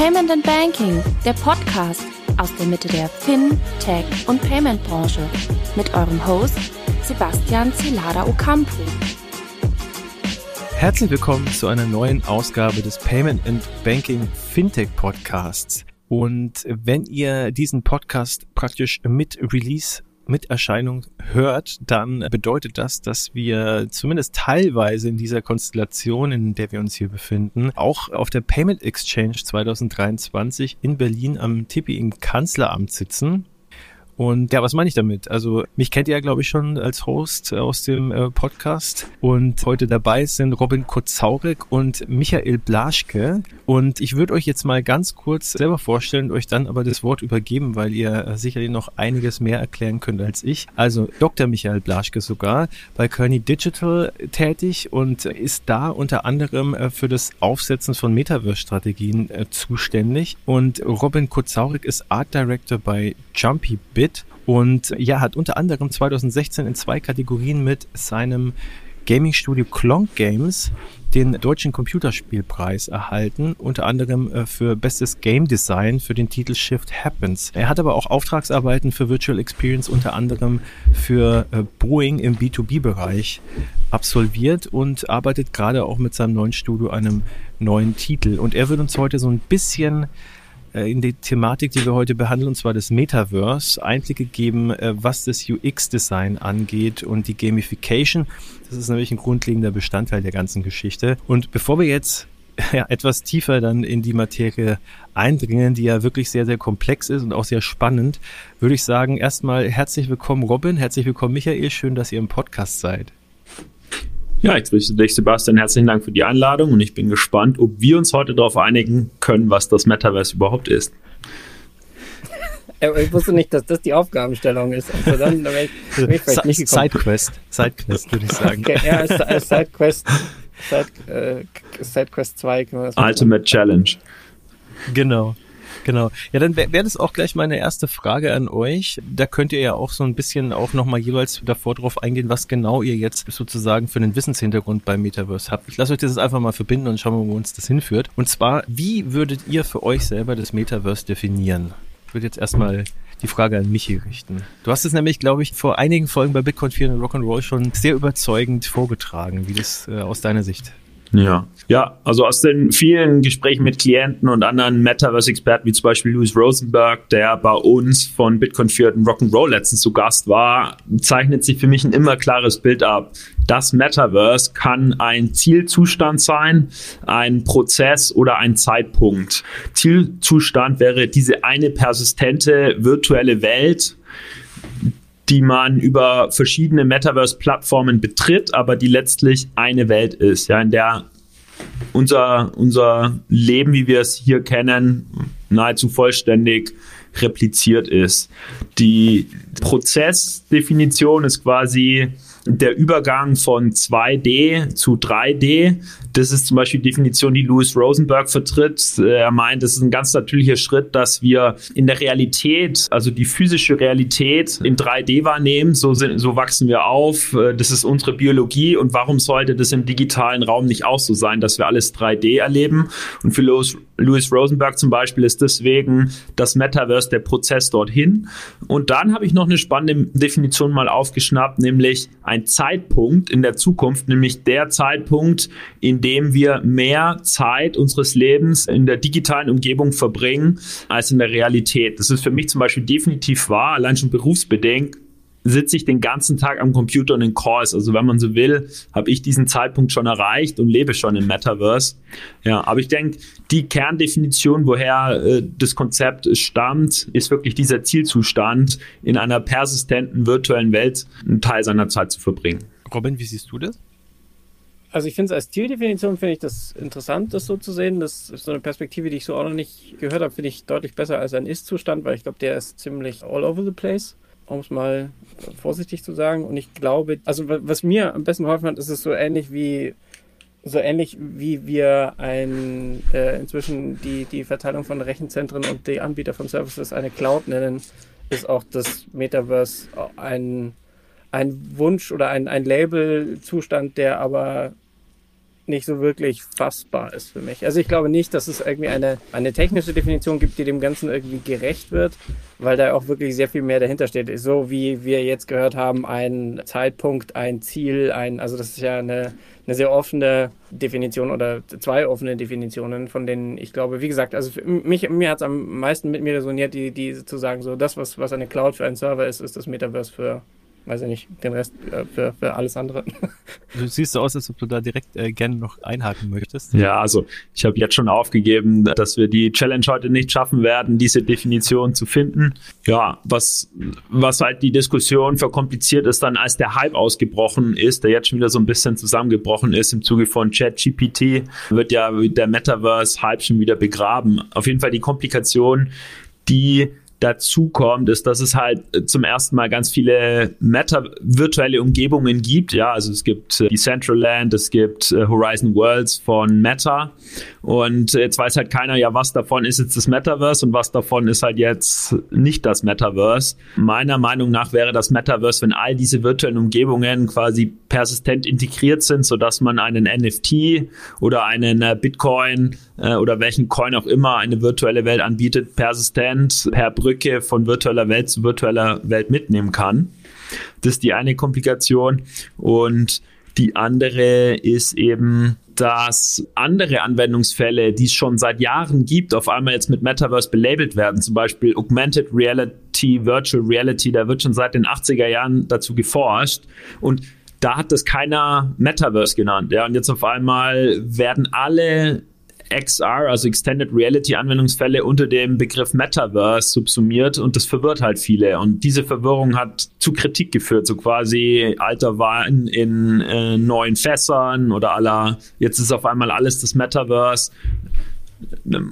Payment and Banking, der Podcast aus der Mitte der Fin, Tech und Payment Branche mit eurem Host Sebastian Celada Ocampo. Herzlich willkommen zu einer neuen Ausgabe des Payment and Banking Fintech Podcasts. Und wenn ihr diesen Podcast praktisch mit Release mit Erscheinung hört, dann bedeutet das, dass wir zumindest teilweise in dieser Konstellation, in der wir uns hier befinden, auch auf der Payment Exchange 2023 in Berlin am Tippi im Kanzleramt sitzen und ja, was meine ich damit? Also mich kennt ihr ja, glaube ich, schon als Host aus dem äh, Podcast. Und heute dabei sind Robin Kozaurek und Michael Blaschke. Und ich würde euch jetzt mal ganz kurz selber vorstellen, euch dann aber das Wort übergeben, weil ihr äh, sicherlich noch einiges mehr erklären könnt als ich. Also Dr. Michael Blaschke sogar bei Kearney Digital tätig und ist da unter anderem äh, für das Aufsetzen von Metaverse-Strategien äh, zuständig. Und Robin Kozaurek ist Art Director bei Jumpy Bit und ja, hat unter anderem 2016 in zwei Kategorien mit seinem Gaming-Studio Clonk Games den deutschen Computerspielpreis erhalten, unter anderem äh, für bestes Game Design für den Titel Shift Happens. Er hat aber auch Auftragsarbeiten für Virtual Experience unter anderem für äh, Boeing im B2B-Bereich absolviert und arbeitet gerade auch mit seinem neuen Studio an einem neuen Titel. Und er wird uns heute so ein bisschen in die Thematik, die wir heute behandeln, und zwar das Metaverse, Einblicke geben, äh, was das UX-Design angeht und die Gamification. Das ist nämlich ein grundlegender Bestandteil der ganzen Geschichte. Und bevor wir jetzt ja, etwas tiefer dann in die Materie eindringen, die ja wirklich sehr, sehr komplex ist und auch sehr spannend, würde ich sagen, erstmal herzlich willkommen Robin, herzlich willkommen Michael, schön, dass ihr im Podcast seid. Ja, ich grüße dich, Sebastian. Herzlichen Dank für die Einladung und ich bin gespannt, ob wir uns heute darauf einigen können, was das Metaverse überhaupt ist. Ich wusste nicht, dass das die Aufgabenstellung ist. Also dann, dann wäre ich, wär ich vielleicht nicht gekommen. Sidequest, Sidequest würde ich sagen. Okay, ja, Sidequest, Side, äh, Sidequest 2. Ultimate Challenge. Genau. Genau. Ja, dann wäre wär das auch gleich meine erste Frage an euch. Da könnt ihr ja auch so ein bisschen auch nochmal jeweils davor drauf eingehen, was genau ihr jetzt sozusagen für einen Wissenshintergrund beim Metaverse habt. Ich lasse euch das einfach mal verbinden und schauen wir, wo uns das hinführt. Und zwar, wie würdet ihr für euch selber das Metaverse definieren? Ich würde jetzt erstmal die Frage an Michi richten. Du hast es nämlich, glaube ich, vor einigen Folgen bei Bitcoin 4 und Rock'n'Roll schon sehr überzeugend vorgetragen, wie das äh, aus deiner Sicht ja. Ja, also aus den vielen Gesprächen mit Klienten und anderen Metaverse-Experten, wie zum Beispiel Louis Rosenberg, der bei uns von Bitcoin Feared und Rock'n'Roll letztens zu Gast war, zeichnet sich für mich ein immer klares Bild ab. Das Metaverse kann ein Zielzustand sein, ein Prozess oder ein Zeitpunkt. Zielzustand wäre diese eine persistente virtuelle Welt, die man über verschiedene Metaverse-Plattformen betritt, aber die letztlich eine Welt ist, ja, in der unser, unser Leben, wie wir es hier kennen, nahezu vollständig repliziert ist. Die Prozessdefinition ist quasi der Übergang von 2D zu 3D. Das ist zum Beispiel die Definition, die Louis Rosenberg vertritt. Er meint, es ist ein ganz natürlicher Schritt, dass wir in der Realität, also die physische Realität in 3D wahrnehmen. So, sind, so wachsen wir auf. Das ist unsere Biologie. Und warum sollte das im digitalen Raum nicht auch so sein, dass wir alles 3D erleben? Und für Louis, Louis Rosenberg zum Beispiel ist deswegen das Metaverse der Prozess dorthin. Und dann habe ich noch eine spannende Definition mal aufgeschnappt, nämlich ein Zeitpunkt in der Zukunft, nämlich der Zeitpunkt, in dem wir mehr Zeit unseres Lebens in der digitalen Umgebung verbringen als in der Realität. Das ist für mich zum Beispiel definitiv wahr, allein schon berufsbedingt sitze ich den ganzen Tag am Computer und in Calls. Also wenn man so will, habe ich diesen Zeitpunkt schon erreicht und lebe schon im Metaverse. Ja, aber ich denke, die Kerndefinition, woher äh, das Konzept stammt, ist wirklich dieser Zielzustand, in einer persistenten virtuellen Welt einen Teil seiner Zeit zu verbringen. Robin, wie siehst du das? Also ich finde es als Zieldefinition finde ich das interessant, das so zu sehen. Das ist so eine Perspektive, die ich so auch noch nicht gehört habe, finde ich deutlich besser als ein Ist-Zustand, weil ich glaube, der ist ziemlich all over the place um es mal vorsichtig zu sagen. Und ich glaube, also was mir am besten geholfen hat, ist es so ähnlich wie so ähnlich wie wir ein äh, inzwischen die, die Verteilung von Rechenzentren und die Anbieter von Services eine Cloud nennen, ist auch das Metaverse ein, ein Wunsch oder ein, ein Labelzustand, der aber nicht so wirklich fassbar ist für mich. Also ich glaube nicht, dass es irgendwie eine, eine technische Definition gibt, die dem Ganzen irgendwie gerecht wird, weil da auch wirklich sehr viel mehr dahinter steht. So wie wir jetzt gehört haben, ein Zeitpunkt, ein Ziel, ein, also das ist ja eine, eine sehr offene Definition oder zwei offene Definitionen, von denen ich glaube, wie gesagt, also mich, mir hat es am meisten mit mir resoniert, die, die zu sagen, so das, was, was eine Cloud für einen Server ist, ist das Metaverse für weiß ich nicht, den Rest äh, für, für alles andere. Du siehst so aus, als ob du da direkt äh, gerne noch einhaken möchtest. Ja, also ich habe jetzt schon aufgegeben, dass wir die Challenge heute nicht schaffen werden, diese Definition zu finden. Ja, was, was halt die Diskussion verkompliziert ist, dann als der Hype ausgebrochen ist, der jetzt schon wieder so ein bisschen zusammengebrochen ist im Zuge von ChatGPT, wird ja der Metaverse-Hype schon wieder begraben. Auf jeden Fall die Komplikation, die dazu kommt, ist, dass es halt zum ersten Mal ganz viele Meta-virtuelle Umgebungen gibt. Ja, also es gibt äh, Decentraland, es gibt äh, Horizon Worlds von Meta. Und jetzt weiß halt keiner, ja, was davon ist jetzt das Metaverse und was davon ist halt jetzt nicht das Metaverse. Meiner Meinung nach wäre das Metaverse, wenn all diese virtuellen Umgebungen quasi persistent integriert sind, sodass man einen NFT oder einen äh, Bitcoin oder welchen Coin auch immer eine virtuelle Welt anbietet, persistent per Brücke Brücke von virtueller Welt zu virtueller Welt mitnehmen kann. Das ist die eine Komplikation. Und die andere ist eben, dass andere Anwendungsfälle, die es schon seit Jahren gibt, auf einmal jetzt mit Metaverse belabelt werden. Zum Beispiel Augmented Reality, Virtual Reality, da wird schon seit den 80er Jahren dazu geforscht. Und da hat das keiner Metaverse genannt. Ja, und jetzt auf einmal werden alle XR, also Extended Reality Anwendungsfälle unter dem Begriff Metaverse subsumiert und das verwirrt halt viele. Und diese Verwirrung hat zu Kritik geführt, so quasi alter Wein in äh, neuen Fässern oder aller, jetzt ist auf einmal alles das Metaverse.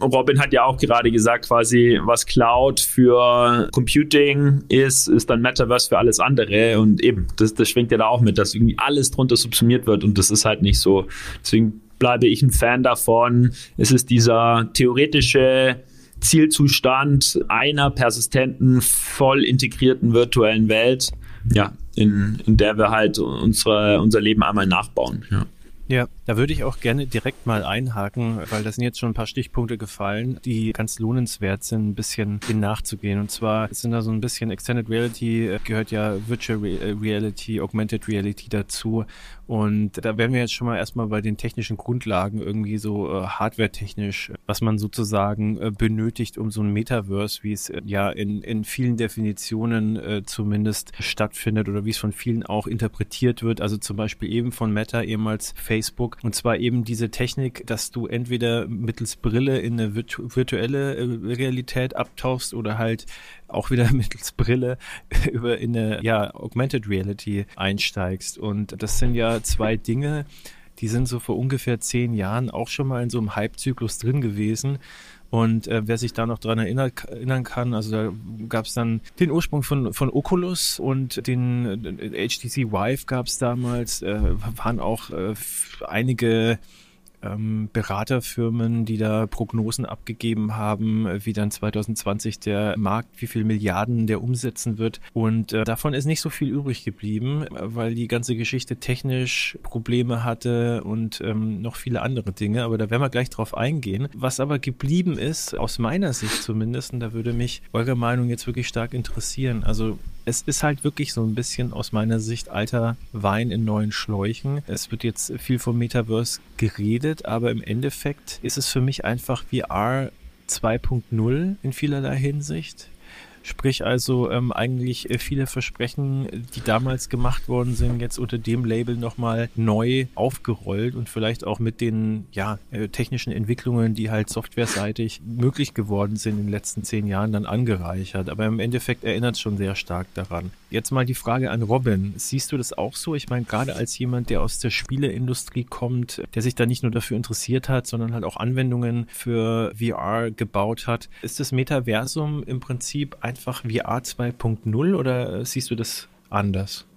Robin hat ja auch gerade gesagt, quasi, was Cloud für Computing ist, ist dann Metaverse für alles andere. Und eben, das, das schwingt ja da auch mit, dass irgendwie alles drunter subsumiert wird und das ist halt nicht so. Deswegen bleibe ich ein Fan davon. Es ist dieser theoretische Zielzustand einer persistenten, voll integrierten virtuellen Welt, ja, in, in der wir halt unsere, unser Leben einmal nachbauen. Ja. Ja, da würde ich auch gerne direkt mal einhaken, weil da sind jetzt schon ein paar Stichpunkte gefallen, die ganz lohnenswert sind, ein bisschen in nachzugehen. Und zwar sind da so ein bisschen Extended Reality, äh, gehört ja Virtual äh, Reality, Augmented Reality dazu. Und da wären wir jetzt schon mal erstmal bei den technischen Grundlagen irgendwie so äh, hardware-technisch, was man sozusagen äh, benötigt, um so ein Metaverse, wie es äh, ja in, in vielen Definitionen äh, zumindest stattfindet oder wie es von vielen auch interpretiert wird. Also zum Beispiel eben von Meta, ehemals Facebook. Und zwar eben diese Technik, dass du entweder mittels Brille in eine virtu virtuelle äh, Realität abtauchst oder halt auch wieder mittels Brille über in eine ja, Augmented Reality einsteigst. Und das sind ja zwei Dinge, die sind so vor ungefähr zehn Jahren auch schon mal in so einem Hype-Zyklus drin gewesen. Und äh, wer sich da noch dran erinnert, erinnern kann, also da gab es dann den Ursprung von, von Oculus und den äh, HTC Vive gab es damals, äh, waren auch äh, einige ähm, Beraterfirmen, die da Prognosen abgegeben haben, wie dann 2020 der Markt, wie viel Milliarden der umsetzen wird. Und äh, davon ist nicht so viel übrig geblieben, weil die ganze Geschichte technisch Probleme hatte und ähm, noch viele andere Dinge. Aber da werden wir gleich drauf eingehen. Was aber geblieben ist, aus meiner Sicht zumindest, und da würde mich eure Meinung jetzt wirklich stark interessieren. Also es ist halt wirklich so ein bisschen aus meiner Sicht alter Wein in neuen Schläuchen. Es wird jetzt viel vom Metaverse geredet, aber im Endeffekt ist es für mich einfach VR 2.0 in vielerlei Hinsicht. Sprich also ähm, eigentlich äh, viele Versprechen, die damals gemacht worden sind, jetzt unter dem Label nochmal neu aufgerollt und vielleicht auch mit den ja, äh, technischen Entwicklungen, die halt softwareseitig möglich geworden sind in den letzten zehn Jahren, dann angereichert. Aber im Endeffekt erinnert es schon sehr stark daran. Jetzt mal die Frage an Robin. Siehst du das auch so? Ich meine, gerade als jemand, der aus der Spieleindustrie kommt, der sich da nicht nur dafür interessiert hat, sondern halt auch Anwendungen für VR gebaut hat, ist das Metaversum im Prinzip einfach VR 2.0 oder siehst du das anders?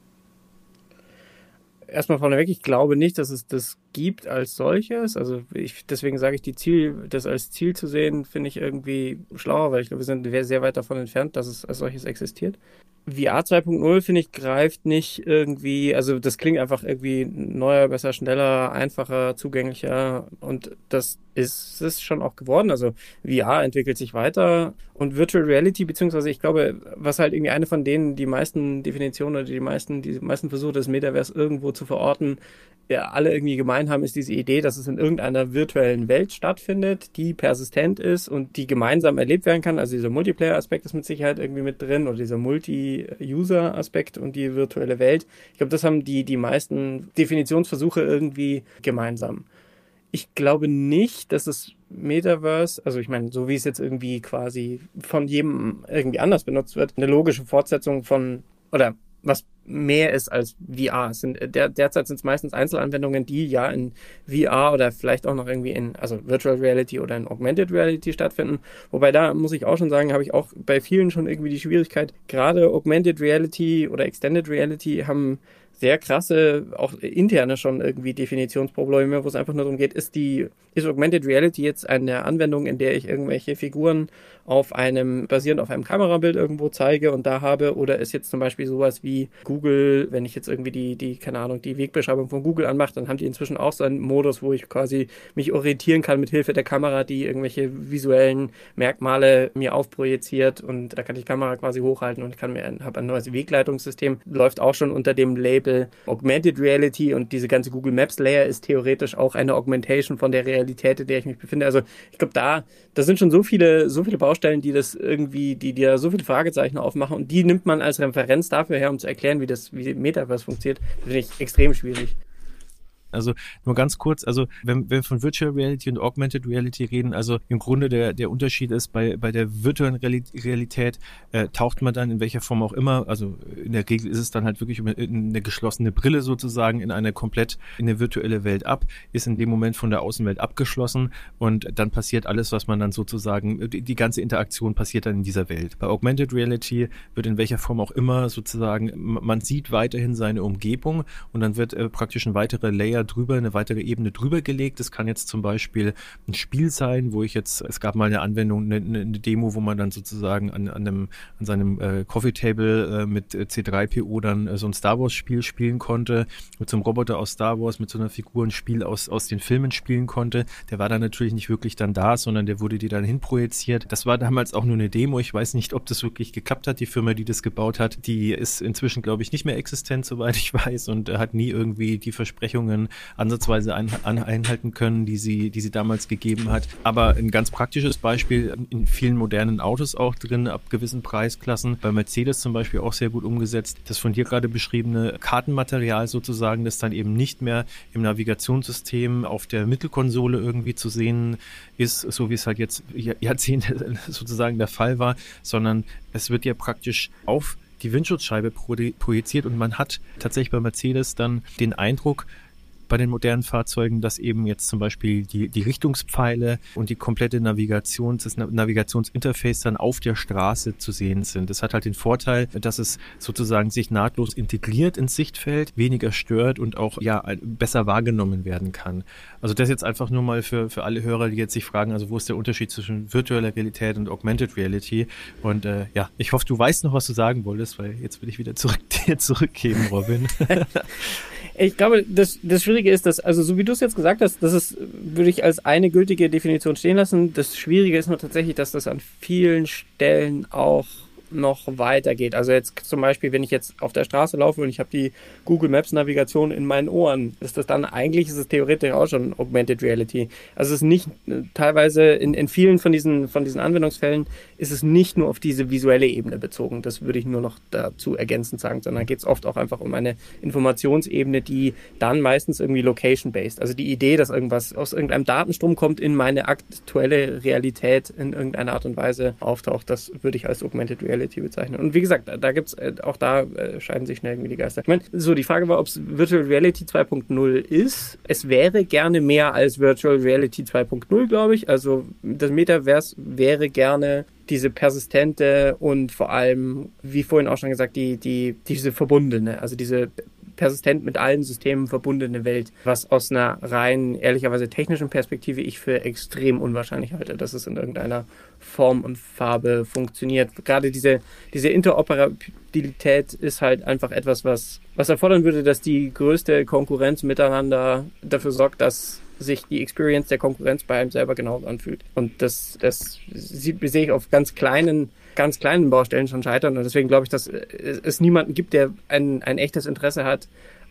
erstmal vorneweg, ich glaube nicht, dass es das gibt als solches. Also ich, deswegen sage ich, die Ziel, das als Ziel zu sehen, finde ich irgendwie schlauer, weil ich glaube, wir sind sehr weit davon entfernt, dass es als solches existiert. VR 2.0 finde ich greift nicht irgendwie, also das klingt einfach irgendwie neuer, besser, schneller, einfacher, zugänglicher und das ist es schon auch geworden. Also VR entwickelt sich weiter und Virtual Reality, beziehungsweise ich glaube, was halt irgendwie eine von denen, die meisten Definitionen oder die meisten, die meisten Versuche des Metaverse irgendwo zu verorten, ja, alle irgendwie gemein haben, ist diese Idee, dass es in irgendeiner virtuellen Welt stattfindet, die persistent ist und die gemeinsam erlebt werden kann. Also dieser Multiplayer-Aspekt ist mit Sicherheit irgendwie mit drin oder dieser Multi-User-Aspekt und die virtuelle Welt. Ich glaube, das haben die, die meisten Definitionsversuche irgendwie gemeinsam. Ich glaube nicht, dass das Metaverse, also ich meine, so wie es jetzt irgendwie quasi von jedem irgendwie anders benutzt wird, eine logische Fortsetzung von oder was mehr ist als VR. Es sind, der, derzeit sind es meistens Einzelanwendungen, die ja in VR oder vielleicht auch noch irgendwie in, also Virtual Reality oder in Augmented Reality stattfinden. Wobei da muss ich auch schon sagen, habe ich auch bei vielen schon irgendwie die Schwierigkeit, gerade Augmented Reality oder Extended Reality haben sehr krasse, auch interne schon irgendwie Definitionsprobleme, wo es einfach nur darum geht, ist die, ist Augmented Reality jetzt eine Anwendung, in der ich irgendwelche Figuren auf einem, basierend auf einem Kamerabild irgendwo zeige und da habe, oder ist jetzt zum Beispiel sowas wie Google, wenn ich jetzt irgendwie die, die, keine Ahnung, die Wegbeschreibung von Google anmache, dann haben die inzwischen auch so einen Modus, wo ich quasi mich orientieren kann mit Hilfe der Kamera, die irgendwelche visuellen Merkmale mir aufprojiziert und da kann ich die Kamera quasi hochhalten und kann mir, habe ein neues Wegleitungssystem, läuft auch schon unter dem Label Augmented Reality und diese ganze Google Maps Layer ist theoretisch auch eine Augmentation von der Realität, in der ich mich befinde. Also ich glaube, da, da sind schon so viele, so viele Baustellen, die das irgendwie, die dir so viele Fragezeichen aufmachen und die nimmt man als Referenz dafür her, um zu erklären, wie das, wie Metaverse funktioniert. Finde ich extrem schwierig. Also nur ganz kurz, also wenn, wenn wir von Virtual Reality und Augmented Reality reden, also im Grunde der, der Unterschied ist, bei, bei der virtuellen Realität äh, taucht man dann in welcher Form auch immer, also in der Regel ist es dann halt wirklich eine geschlossene Brille sozusagen in eine komplett in eine virtuelle Welt ab, ist in dem Moment von der Außenwelt abgeschlossen und dann passiert alles, was man dann sozusagen, die, die ganze Interaktion passiert dann in dieser Welt. Bei Augmented Reality wird in welcher Form auch immer sozusagen, man sieht weiterhin seine Umgebung und dann wird äh, praktisch ein weiterer Layer Layer drüber, eine weitere Ebene drüber gelegt. Das kann jetzt zum Beispiel ein Spiel sein, wo ich jetzt, es gab mal eine Anwendung, eine, eine Demo, wo man dann sozusagen an, an, einem, an seinem äh, Coffee Table äh, mit C3PO dann äh, so ein Star Wars Spiel spielen konnte, mit so einem Roboter aus Star Wars, mit so einer Figur ein Spiel aus, aus den Filmen spielen konnte. Der war dann natürlich nicht wirklich dann da, sondern der wurde dir dann hinprojiziert. Das war damals auch nur eine Demo. Ich weiß nicht, ob das wirklich geklappt hat. Die Firma, die das gebaut hat, die ist inzwischen, glaube ich, nicht mehr existent, soweit ich weiß, und hat nie irgendwie die Versprechungen ansatzweise ein, einhalten können, die sie, die sie damals gegeben hat. Aber ein ganz praktisches Beispiel in vielen modernen Autos auch drin, ab gewissen Preisklassen. Bei Mercedes zum Beispiel auch sehr gut umgesetzt. Das von dir gerade beschriebene Kartenmaterial sozusagen, das dann eben nicht mehr im Navigationssystem auf der Mittelkonsole irgendwie zu sehen ist, so wie es halt jetzt Jahrzehnte sozusagen der Fall war, sondern es wird ja praktisch auf die Windschutzscheibe projiziert und man hat tatsächlich bei Mercedes dann den Eindruck, bei den modernen Fahrzeugen, dass eben jetzt zum Beispiel die, die Richtungspfeile und die komplette Navigations, das Navigationsinterface dann auf der Straße zu sehen sind. Das hat halt den Vorteil, dass es sozusagen sich nahtlos integriert ins Sichtfeld, weniger stört und auch ja besser wahrgenommen werden kann. Also das jetzt einfach nur mal für, für alle Hörer, die jetzt sich fragen, also wo ist der Unterschied zwischen virtueller Realität und Augmented Reality? Und äh, ja, ich hoffe, du weißt noch, was du sagen wolltest, weil jetzt will ich wieder zurück, dir zurückgeben, Robin. ich glaube, das, das Schwierige ist, dass, also so wie du es jetzt gesagt hast, das ist, würde ich als eine gültige Definition stehen lassen. Das Schwierige ist nur tatsächlich, dass das an vielen Stellen auch noch weitergeht. Also jetzt zum Beispiel, wenn ich jetzt auf der Straße laufe und ich habe die Google Maps Navigation in meinen Ohren, ist das dann eigentlich, ist es theoretisch auch schon Augmented Reality. Also es ist nicht, teilweise in, in vielen von diesen, von diesen Anwendungsfällen ist es nicht nur auf diese visuelle Ebene bezogen. Das würde ich nur noch dazu ergänzend sagen, sondern geht es oft auch einfach um eine Informationsebene, die dann meistens irgendwie location-based. Also die Idee, dass irgendwas aus irgendeinem Datenstrom kommt, in meine aktuelle Realität in irgendeiner Art und Weise auftaucht, das würde ich als Augmented Reality Reality bezeichnen. Und wie gesagt, da gibt's, äh, auch da äh, scheiden sich schnell irgendwie die Geister. Ich meine, so, die Frage war, ob es Virtual Reality 2.0 ist. Es wäre gerne mehr als Virtual Reality 2.0, glaube ich. Also das Metaverse wäre gerne diese persistente und vor allem, wie vorhin auch schon gesagt, die, die, diese verbundene, also diese persistent mit allen Systemen verbundene Welt, was aus einer rein ehrlicherweise technischen Perspektive ich für extrem unwahrscheinlich halte, dass es in irgendeiner Form und Farbe funktioniert. Gerade diese, diese Interoperabilität ist halt einfach etwas, was, was erfordern würde, dass die größte Konkurrenz miteinander dafür sorgt, dass sich die Experience der Konkurrenz bei einem selber genauso anfühlt. Und das, das sehe ich auf ganz kleinen ganz kleinen Baustellen schon scheitern. Und deswegen glaube ich, dass es niemanden gibt, der ein, ein echtes Interesse hat,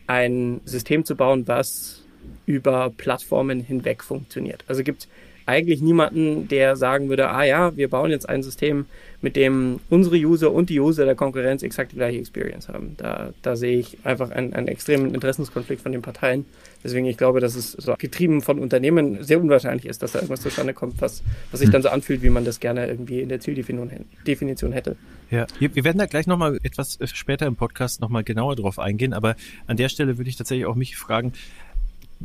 ein System zu bauen, was über Plattformen hinweg funktioniert. Also gibt eigentlich niemanden, der sagen würde, ah ja, wir bauen jetzt ein System, mit dem unsere User und die User der Konkurrenz exakt die gleiche Experience haben. Da, da sehe ich einfach einen, einen extremen Interessenskonflikt von den Parteien. Deswegen, ich glaube, dass es so getrieben von Unternehmen sehr unwahrscheinlich ist, dass da irgendwas zustande kommt, was, was sich dann so anfühlt, wie man das gerne irgendwie in der Zieldefinition hätte. Ja, wir, wir werden da gleich nochmal etwas später im Podcast nochmal genauer drauf eingehen, aber an der Stelle würde ich tatsächlich auch mich fragen,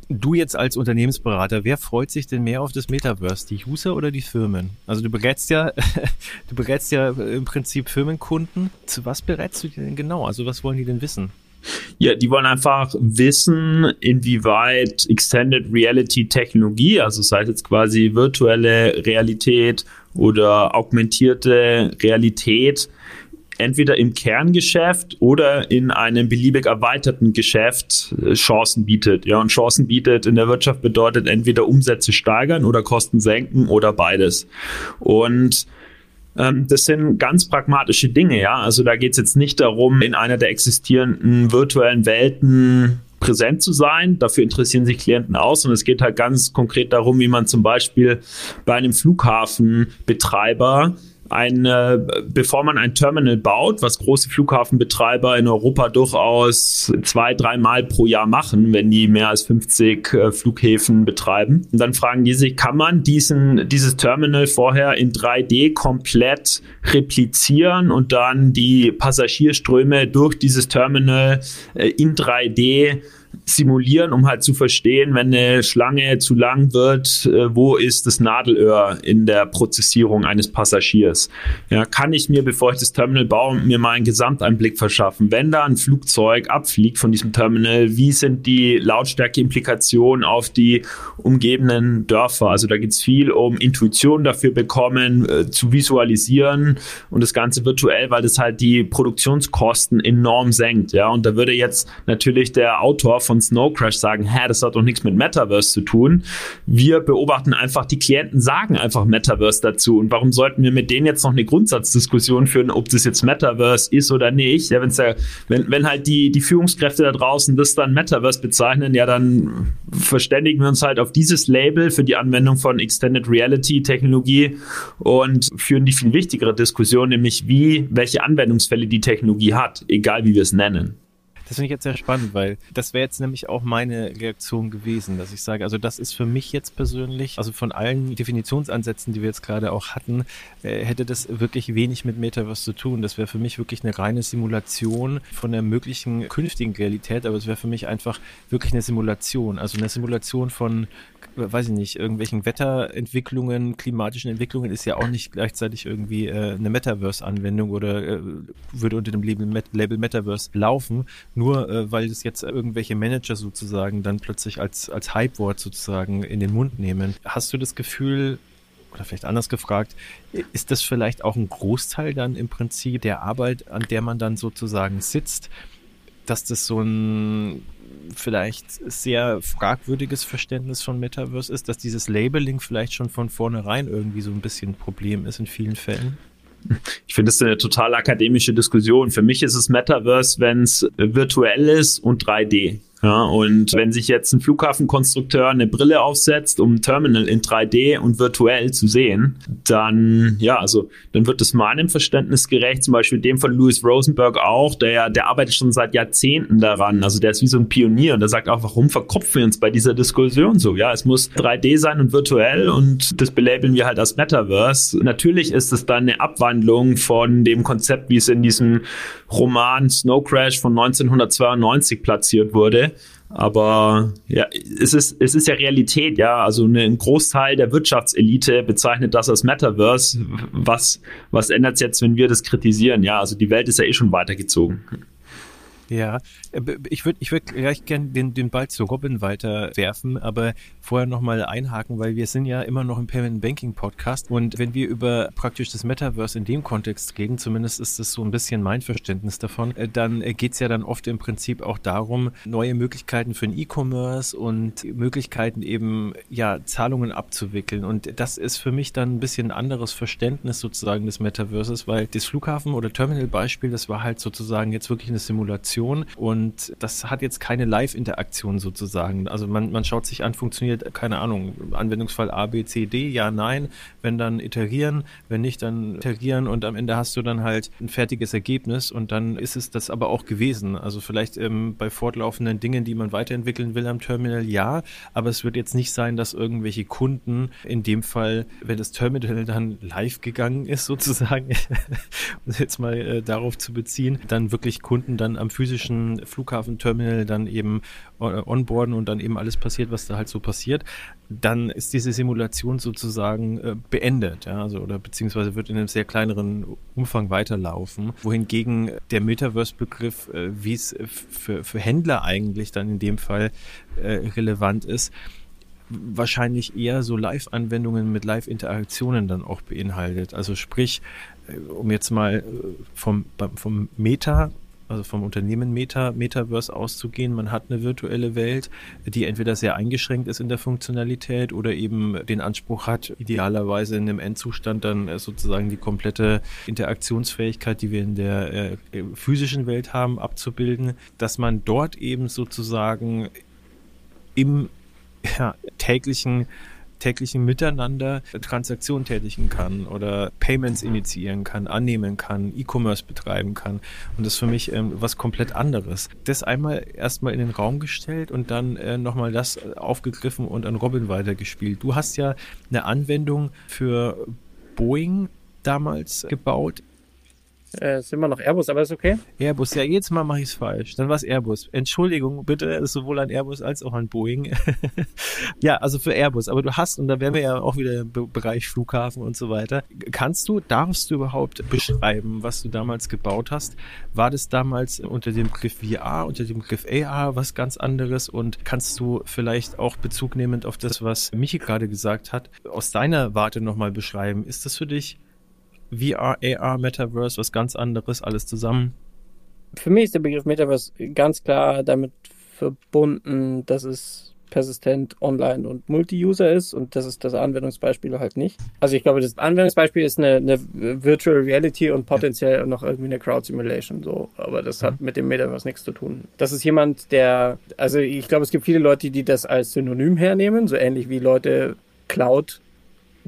Du jetzt als Unternehmensberater, wer freut sich denn mehr auf das Metaverse, die User oder die Firmen? Also du berätst ja, du berätst ja im Prinzip Firmenkunden. Zu was berätst du denn genau? Also was wollen die denn wissen? Ja, die wollen einfach wissen, inwieweit Extended Reality Technologie, also sei es jetzt quasi virtuelle Realität oder augmentierte Realität, entweder im Kerngeschäft oder in einem beliebig erweiterten Geschäft äh, Chancen bietet. Ja, und Chancen bietet in der Wirtschaft bedeutet entweder Umsätze steigern oder Kosten senken oder beides. Und ähm, das sind ganz pragmatische Dinge, ja. Also da geht es jetzt nicht darum, in einer der existierenden virtuellen Welten präsent zu sein. Dafür interessieren sich Klienten aus und es geht halt ganz konkret darum, wie man zum Beispiel bei einem Flughafenbetreiber ein, äh, bevor man ein Terminal baut, was große Flughafenbetreiber in Europa durchaus zwei, dreimal pro Jahr machen, wenn die mehr als 50 äh, Flughäfen betreiben. Und dann fragen die sich, kann man diesen, dieses Terminal vorher in 3D komplett replizieren und dann die Passagierströme durch dieses Terminal äh, in 3D simulieren, um halt zu verstehen, wenn eine Schlange zu lang wird, äh, wo ist das Nadelöhr in der Prozessierung eines Passagiers? Ja, kann ich mir, bevor ich das Terminal baue, mir mal einen Gesamteinblick verschaffen? Wenn da ein Flugzeug abfliegt von diesem Terminal, wie sind die Lautstärke-Implikationen auf die umgebenden Dörfer? Also da geht es viel um Intuition dafür bekommen, äh, zu visualisieren und das Ganze virtuell, weil das halt die Produktionskosten enorm senkt. Ja, und da würde jetzt natürlich der Autor von Snow Crash sagen, hä, das hat doch nichts mit Metaverse zu tun. Wir beobachten einfach, die Klienten sagen einfach Metaverse dazu. Und warum sollten wir mit denen jetzt noch eine Grundsatzdiskussion führen, ob das jetzt Metaverse ist oder nicht? Ja, wenn's ja, wenn, wenn halt die, die Führungskräfte da draußen das dann Metaverse bezeichnen, ja, dann verständigen wir uns halt auf dieses Label für die Anwendung von Extended Reality Technologie und führen die viel wichtigere Diskussion, nämlich wie, welche Anwendungsfälle die Technologie hat, egal wie wir es nennen. Das finde ich jetzt sehr spannend, weil das wäre jetzt nämlich auch meine Reaktion gewesen, dass ich sage, also das ist für mich jetzt persönlich, also von allen Definitionsansätzen, die wir jetzt gerade auch hatten, äh, hätte das wirklich wenig mit Metaverse zu tun. Das wäre für mich wirklich eine reine Simulation von der möglichen künftigen Realität, aber es wäre für mich einfach wirklich eine Simulation, also eine Simulation von weiß ich nicht, irgendwelchen Wetterentwicklungen, klimatischen Entwicklungen ist ja auch nicht gleichzeitig irgendwie äh, eine Metaverse-Anwendung oder äh, würde unter dem Label, Met Label Metaverse laufen, nur äh, weil es jetzt irgendwelche Manager sozusagen dann plötzlich als, als Hype-Wort sozusagen in den Mund nehmen. Hast du das Gefühl, oder vielleicht anders gefragt, ist das vielleicht auch ein Großteil dann im Prinzip der Arbeit, an der man dann sozusagen sitzt, dass das so ein vielleicht sehr fragwürdiges Verständnis von Metaverse ist, dass dieses Labeling vielleicht schon von vornherein irgendwie so ein bisschen ein Problem ist in vielen Fällen? Ich finde es eine total akademische Diskussion. Für mich ist es Metaverse, wenn es virtuell ist und 3D. Ja, und wenn sich jetzt ein Flughafenkonstrukteur eine Brille aufsetzt, um ein Terminal in 3D und virtuell zu sehen, dann, ja, also, dann wird es meinem Verständnis gerecht, zum Beispiel dem von Louis Rosenberg auch, der, der arbeitet schon seit Jahrzehnten daran. Also, der ist wie so ein Pionier und der sagt auch, warum verkopfen wir uns bei dieser Diskussion so? Ja, es muss 3D sein und virtuell und das belabeln wir halt als Metaverse. Natürlich ist es dann eine Abwandlung von dem Konzept, wie es in diesem Roman Snow Crash von 1992 platziert wurde. Aber ja, es ist, es ist ja Realität, ja. Also ein Großteil der Wirtschaftselite bezeichnet das als Metaverse. Was, was ändert es jetzt, wenn wir das kritisieren? Ja, also die Welt ist ja eh schon weitergezogen. Ja, äh, ich würde ich würd gleich gerne den, den Ball zu Robin weiterwerfen, aber vorher nochmal einhaken, weil wir sind ja immer noch im Payment Banking Podcast und wenn wir über praktisch das Metaverse in dem Kontext reden, zumindest ist das so ein bisschen mein Verständnis davon, äh, dann äh, geht's ja dann oft im Prinzip auch darum, neue Möglichkeiten für den E-Commerce und Möglichkeiten eben, ja, Zahlungen abzuwickeln. Und das ist für mich dann ein bisschen anderes Verständnis sozusagen des Metaverses, weil das Flughafen- oder Terminal-Beispiel, das war halt sozusagen jetzt wirklich eine Simulation Interaktion und das hat jetzt keine Live-Interaktion sozusagen. Also man, man schaut sich an, funktioniert, keine Ahnung, Anwendungsfall A, B, C, D, ja, nein, wenn dann iterieren, wenn nicht, dann iterieren. Und am Ende hast du dann halt ein fertiges Ergebnis. Und dann ist es das aber auch gewesen. Also vielleicht ähm, bei fortlaufenden Dingen, die man weiterentwickeln will am Terminal, ja, aber es wird jetzt nicht sein, dass irgendwelche Kunden, in dem Fall, wenn das Terminal dann live gegangen ist sozusagen, um jetzt mal äh, darauf zu beziehen, dann wirklich Kunden dann am physischen physischen Flughafenterminal dann eben äh, onboarden und dann eben alles passiert, was da halt so passiert, dann ist diese Simulation sozusagen äh, beendet, ja, also oder beziehungsweise wird in einem sehr kleineren Umfang weiterlaufen, wohingegen der Metaverse-Begriff, äh, wie es für, für Händler eigentlich dann in dem Fall äh, relevant ist, wahrscheinlich eher so Live-Anwendungen mit Live-Interaktionen dann auch beinhaltet. Also sprich, äh, um jetzt mal vom, vom Meta also vom Unternehmen Meta, Metaverse auszugehen. Man hat eine virtuelle Welt, die entweder sehr eingeschränkt ist in der Funktionalität oder eben den Anspruch hat, idealerweise in einem Endzustand dann äh, sozusagen die komplette Interaktionsfähigkeit, die wir in der äh, physischen Welt haben, abzubilden, dass man dort eben sozusagen im ja, täglichen täglichen Miteinander Transaktionen tätigen kann oder Payments initiieren kann, annehmen kann, E-Commerce betreiben kann. Und das ist für mich ähm, was komplett anderes. Das einmal erstmal in den Raum gestellt und dann äh, nochmal das aufgegriffen und an Robin weitergespielt. Du hast ja eine Anwendung für Boeing damals gebaut. Äh, ist immer noch Airbus, aber ist okay. Airbus, ja, jedes Mal mache ich es falsch. Dann war es Airbus. Entschuldigung, bitte, sowohl ein Airbus als auch ein Boeing. ja, also für Airbus. Aber du hast, und da wären wir ja auch wieder im Bereich Flughafen und so weiter. Kannst du, darfst du überhaupt beschreiben, was du damals gebaut hast? War das damals unter dem Begriff VR, unter dem Begriff AR was ganz anderes? Und kannst du vielleicht auch Bezug nehmend auf das, was Michi gerade gesagt hat, aus deiner Warte nochmal beschreiben? Ist das für dich VR, AR, Metaverse, was ganz anderes, alles zusammen? Für mich ist der Begriff Metaverse ganz klar damit verbunden, dass es persistent online und Multi-User ist und das ist das Anwendungsbeispiel halt nicht. Also ich glaube, das Anwendungsbeispiel ist eine, eine Virtual Reality und potenziell ja. noch irgendwie eine Crowd Simulation so, aber das hat mhm. mit dem Metaverse nichts zu tun. Das ist jemand, der, also ich glaube, es gibt viele Leute, die das als Synonym hernehmen, so ähnlich wie Leute Cloud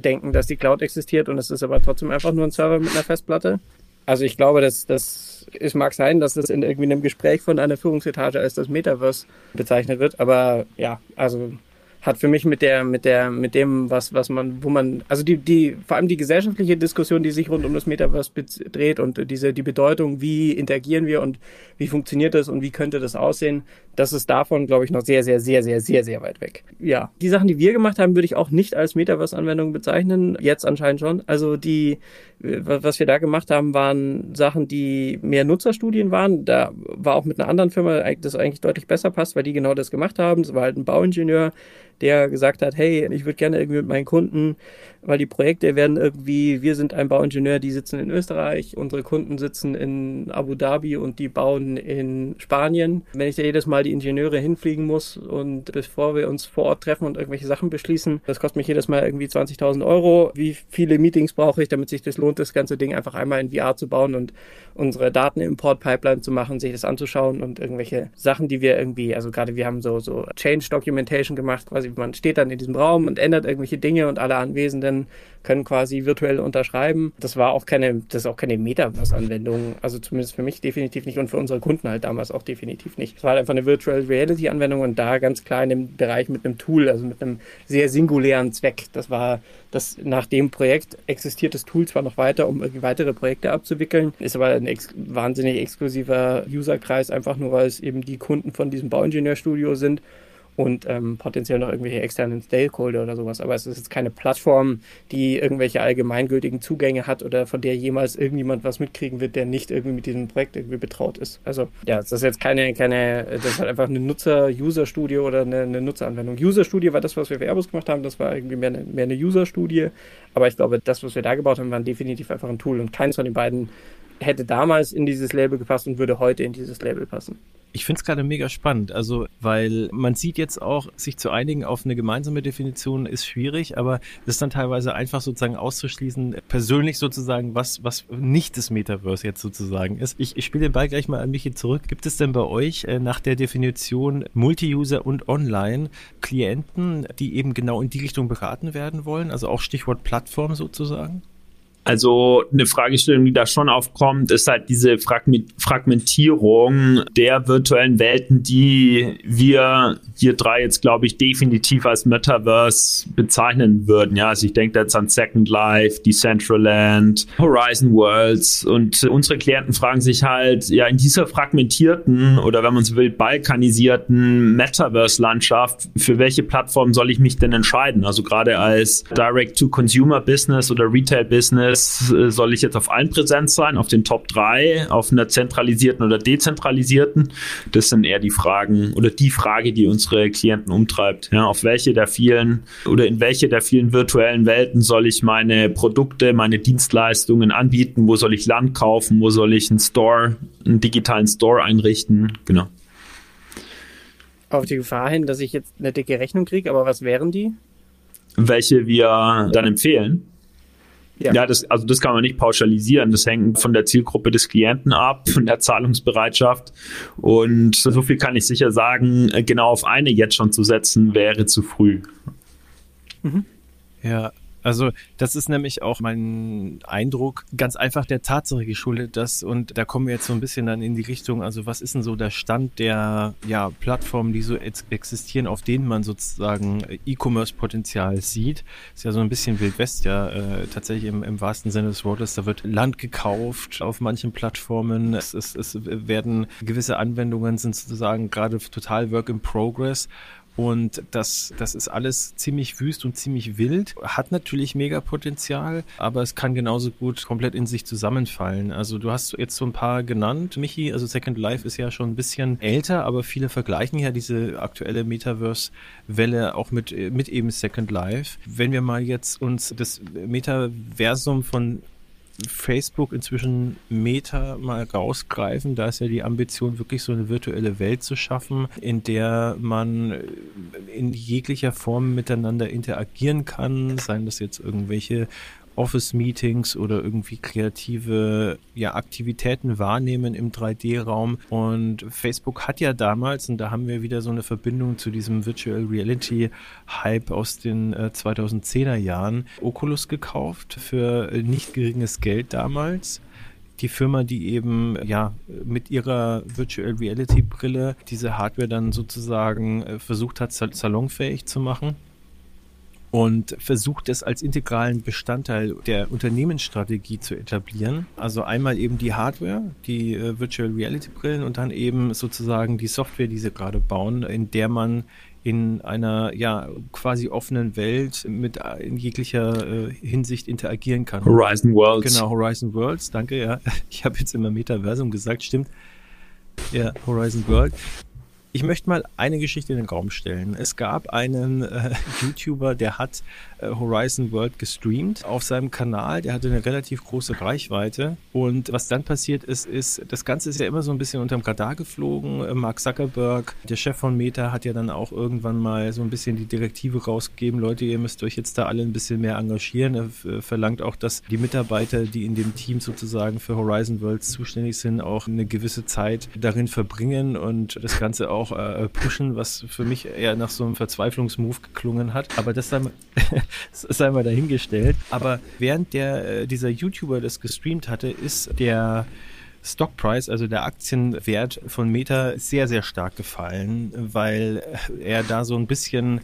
denken, dass die Cloud existiert und es ist aber trotzdem einfach nur ein Server mit einer Festplatte. Also ich glaube, dass das es mag sein, dass das in irgendwie einem Gespräch von einer Führungsetage als das Metaverse bezeichnet wird, aber ja, also hat für mich mit der, mit der, mit dem, was, was man, wo man, also die, die, vor allem die gesellschaftliche Diskussion, die sich rund um das Metaverse dreht und diese, die Bedeutung, wie interagieren wir und wie funktioniert das und wie könnte das aussehen, das ist davon, glaube ich, noch sehr, sehr, sehr, sehr, sehr, sehr weit weg. Ja. Die Sachen, die wir gemacht haben, würde ich auch nicht als Metaverse-Anwendung bezeichnen. Jetzt anscheinend schon. Also die, was wir da gemacht haben, waren Sachen, die mehr Nutzerstudien waren. Da war auch mit einer anderen Firma, das eigentlich deutlich besser passt, weil die genau das gemacht haben. Das war halt ein Bauingenieur, der gesagt hat, hey, ich würde gerne irgendwie mit meinen Kunden, weil die Projekte werden irgendwie, wir sind ein Bauingenieur, die sitzen in Österreich, unsere Kunden sitzen in Abu Dhabi und die bauen in Spanien. Wenn ich da jedes Mal die Ingenieure hinfliegen muss und bevor wir uns vor Ort treffen und irgendwelche Sachen beschließen, das kostet mich jedes Mal irgendwie 20.000 Euro. Wie viele Meetings brauche ich, damit sich das lohnt, das ganze Ding einfach einmal in VR zu bauen und unsere Datenimport-Pipeline zu machen, sich das anzuschauen und irgendwelche Sachen, die wir irgendwie, also gerade wir haben so, so Change Documentation gemacht, quasi man steht dann in diesem Raum und ändert irgendwelche Dinge und alle Anwesenden können quasi virtuell unterschreiben. Das war auch keine, das ist auch keine Metaverse-Anwendung. Also zumindest für mich definitiv nicht und für unsere Kunden halt damals auch definitiv nicht. Es war halt einfach eine Virtual Reality-Anwendung und da ganz klar in dem Bereich mit einem Tool, also mit einem sehr singulären Zweck. Das war das nach dem Projekt existiert das Tool zwar noch weiter, um weitere Projekte abzuwickeln, ist aber ein ex wahnsinnig exklusiver Userkreis, einfach nur weil es eben die Kunden von diesem Bauingenieurstudio sind und ähm, potenziell noch irgendwelche externen Stakeholder oder sowas. Aber es ist jetzt keine Plattform, die irgendwelche allgemeingültigen Zugänge hat oder von der jemals irgendjemand was mitkriegen wird, der nicht irgendwie mit diesem Projekt irgendwie betraut ist. Also ja, das ist jetzt keine, keine, das ist halt einfach eine Nutzer-User-Studie oder eine, eine Nutzeranwendung. User-Studie war das, was wir für Airbus gemacht haben, das war irgendwie mehr eine, mehr eine User-Studie. Aber ich glaube, das, was wir da gebaut haben, war definitiv einfach ein Tool und keins von den beiden hätte damals in dieses Label gepasst und würde heute in dieses Label passen. Ich finde es gerade mega spannend, also weil man sieht jetzt auch, sich zu einigen auf eine gemeinsame Definition ist schwierig, aber es ist dann teilweise einfach sozusagen auszuschließen, persönlich sozusagen, was, was nicht das Metaverse jetzt sozusagen ist. Ich, ich spiele den Ball gleich mal an Michi zurück. Gibt es denn bei euch äh, nach der Definition Multi-User und Online Klienten, die eben genau in die Richtung beraten werden wollen? Also auch Stichwort Plattform sozusagen? Also eine Fragestellung, die da schon aufkommt, ist halt diese Fragmentierung der virtuellen Welten, die wir hier drei jetzt, glaube ich, definitiv als Metaverse bezeichnen würden. Ja, also ich denke jetzt an Second Life, Decentraland, Horizon Worlds und unsere Klienten fragen sich halt, ja, in dieser fragmentierten oder wenn man so will, balkanisierten Metaverse-Landschaft, für welche Plattform soll ich mich denn entscheiden? Also gerade als Direct-to-Consumer-Business oder Retail-Business es, äh, soll ich jetzt auf allen präsent sein, auf den Top 3, auf einer zentralisierten oder dezentralisierten? Das sind eher die Fragen oder die Frage, die unsere Klienten umtreibt. Ja, auf welche der vielen oder in welche der vielen virtuellen Welten soll ich meine Produkte, meine Dienstleistungen anbieten? Wo soll ich Land kaufen? Wo soll ich einen Store, einen digitalen Store einrichten? Genau. Auf die Gefahr hin, dass ich jetzt eine dicke Rechnung kriege, aber was wären die? Welche wir dann empfehlen? Ja, ja das, also das kann man nicht pauschalisieren. Das hängt von der Zielgruppe des Klienten ab, von der Zahlungsbereitschaft. Und so viel kann ich sicher sagen, genau auf eine jetzt schon zu setzen, wäre zu früh. Mhm. Ja, also das ist nämlich auch mein Eindruck, ganz einfach der Tatsache geschuldet, dass, und da kommen wir jetzt so ein bisschen dann in die Richtung, also was ist denn so der Stand der ja, Plattformen, die so existieren, auf denen man sozusagen E-Commerce-Potenzial sieht. Ist ja so ein bisschen Wild West, ja, äh, tatsächlich im, im wahrsten Sinne des Wortes, da wird Land gekauft auf manchen Plattformen, es, es, es werden gewisse Anwendungen sind sozusagen gerade total Work in Progress und das, das ist alles ziemlich wüst und ziemlich wild. Hat natürlich mega Potenzial, aber es kann genauso gut komplett in sich zusammenfallen. Also du hast jetzt so ein paar genannt, Michi. Also Second Life ist ja schon ein bisschen älter, aber viele vergleichen ja diese aktuelle Metaverse-Welle auch mit, mit eben Second Life. Wenn wir mal jetzt uns das Metaversum von Facebook inzwischen Meta mal rausgreifen. Da ist ja die Ambition, wirklich so eine virtuelle Welt zu schaffen, in der man in jeglicher Form miteinander interagieren kann, seien das jetzt irgendwelche Office-Meetings oder irgendwie kreative ja, Aktivitäten wahrnehmen im 3D-Raum. Und Facebook hat ja damals, und da haben wir wieder so eine Verbindung zu diesem Virtual Reality-Hype aus den äh, 2010er Jahren, Oculus gekauft für nicht geringes Geld damals die Firma, die eben ja mit ihrer Virtual Reality Brille diese Hardware dann sozusagen äh, versucht hat, salonfähig zu machen und versucht es als integralen Bestandteil der Unternehmensstrategie zu etablieren. Also einmal eben die Hardware, die äh, Virtual Reality Brillen und dann eben sozusagen die Software, die sie gerade bauen, in der man in einer ja quasi offenen Welt mit äh, in jeglicher äh, Hinsicht interagieren kann. Horizon Worlds. Genau, Horizon Worlds, danke, ja. Ich habe jetzt immer Metaversum gesagt, stimmt. Ja, Horizon World. Ich möchte mal eine Geschichte in den Raum stellen. Es gab einen äh, YouTuber, der hat Horizon World gestreamt auf seinem Kanal. Der hatte eine relativ große Reichweite. Und was dann passiert ist, ist, das Ganze ist ja immer so ein bisschen unterm Radar geflogen. Äh, Mark Zuckerberg, der Chef von Meta, hat ja dann auch irgendwann mal so ein bisschen die Direktive rausgegeben, Leute, ihr müsst euch jetzt da alle ein bisschen mehr engagieren. Er äh, verlangt auch, dass die Mitarbeiter, die in dem Team sozusagen für Horizon Worlds zuständig sind, auch eine gewisse Zeit darin verbringen und das Ganze auch äh, pushen, was für mich eher nach so einem Verzweiflungsmove geklungen hat. Aber das mal, sei mal dahingestellt. Aber während der, äh, dieser YouTuber das gestreamt hatte, ist der Stockprice, also der Aktienwert von Meta, sehr, sehr stark gefallen, weil er da so ein bisschen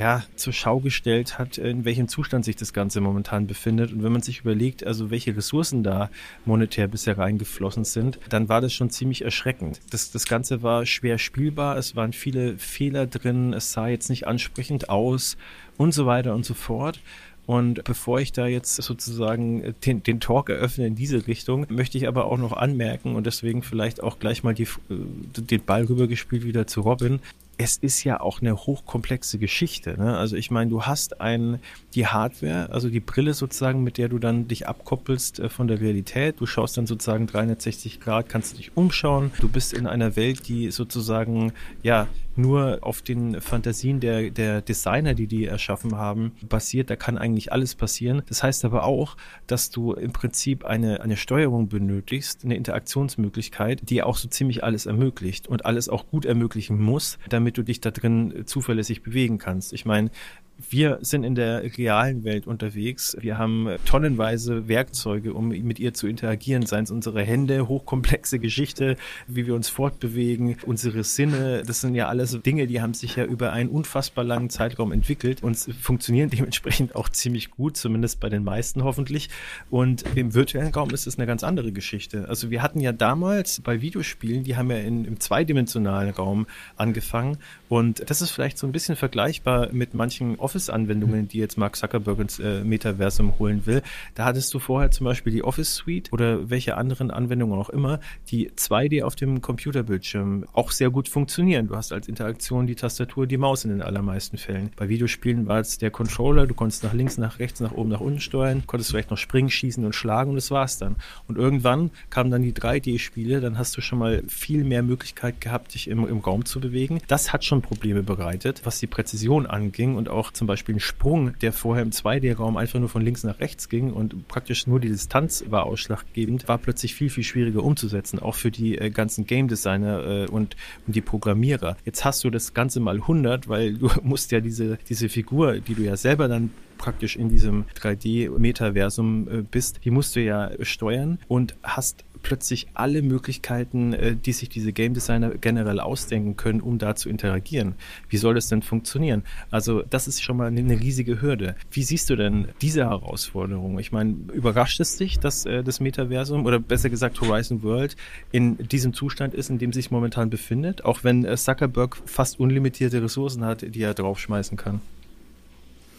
ja, zur Schau gestellt hat, in welchem Zustand sich das Ganze momentan befindet. Und wenn man sich überlegt, also welche Ressourcen da monetär bisher reingeflossen sind, dann war das schon ziemlich erschreckend. Das, das Ganze war schwer spielbar, es waren viele Fehler drin, es sah jetzt nicht ansprechend aus und so weiter und so fort. Und bevor ich da jetzt sozusagen den, den, Talk eröffne in diese Richtung, möchte ich aber auch noch anmerken und deswegen vielleicht auch gleich mal die, äh, den Ball rübergespielt wieder zu Robin es ist ja auch eine hochkomplexe Geschichte. Ne? Also ich meine, du hast ein, die Hardware, also die Brille sozusagen, mit der du dann dich abkoppelst äh, von der Realität. Du schaust dann sozusagen 360 Grad, kannst dich umschauen. Du bist in einer Welt, die sozusagen ja nur auf den Fantasien der, der Designer, die die erschaffen haben, basiert. Da kann eigentlich alles passieren. Das heißt aber auch, dass du im Prinzip eine, eine Steuerung benötigst, eine Interaktionsmöglichkeit, die auch so ziemlich alles ermöglicht und alles auch gut ermöglichen muss, damit du dich da drin zuverlässig bewegen kannst. Ich meine, wir sind in der realen Welt unterwegs. Wir haben tonnenweise Werkzeuge, um mit ihr zu interagieren, seien es unsere Hände, hochkomplexe Geschichte, wie wir uns fortbewegen, unsere Sinne. Das sind ja alles Dinge, die haben sich ja über einen unfassbar langen Zeitraum entwickelt und funktionieren dementsprechend auch ziemlich gut, zumindest bei den meisten hoffentlich. Und im virtuellen Raum ist es eine ganz andere Geschichte. Also wir hatten ja damals bei Videospielen, die haben ja in, im zweidimensionalen Raum angefangen und das ist vielleicht so ein bisschen vergleichbar mit manchen Office-Anwendungen, die jetzt Mark Zuckerberg ins äh, Metaversum holen will. Da hattest du vorher zum Beispiel die Office Suite oder welche anderen Anwendungen auch immer, die 2D auf dem Computerbildschirm auch sehr gut funktionieren. Du hast als Interaktion die Tastatur, die Maus in den allermeisten Fällen. Bei Videospielen war es der Controller, du konntest nach links, nach rechts, nach oben, nach unten steuern, konntest vielleicht noch springen, schießen und schlagen und das war's dann. Und irgendwann kamen dann die 3D-Spiele, dann hast du schon mal viel mehr Möglichkeit gehabt, dich im, im Raum zu bewegen. Das hat schon Probleme bereitet, was die Präzision anging und auch zum Beispiel ein Sprung, der vorher im 2D-Raum einfach nur von links nach rechts ging und praktisch nur die Distanz war ausschlaggebend, war plötzlich viel, viel schwieriger umzusetzen, auch für die äh, ganzen Game Designer äh, und, und die Programmierer. Jetzt hast du das Ganze mal 100, weil du musst ja diese, diese Figur, die du ja selber dann praktisch in diesem 3D-Metaversum äh, bist, die musst du ja steuern und hast plötzlich alle Möglichkeiten, äh, die sich diese Game Designer generell ausdenken können, um da zu interagieren. Wie soll das denn funktionieren? Also das ist schon mal eine riesige Hürde. Wie siehst du denn diese Herausforderung? Ich meine, überrascht es dich, dass äh, das Metaversum oder besser gesagt Horizon World in diesem Zustand ist, in dem sich momentan befindet, auch wenn äh, Zuckerberg fast unlimitierte Ressourcen hat, die er draufschmeißen kann?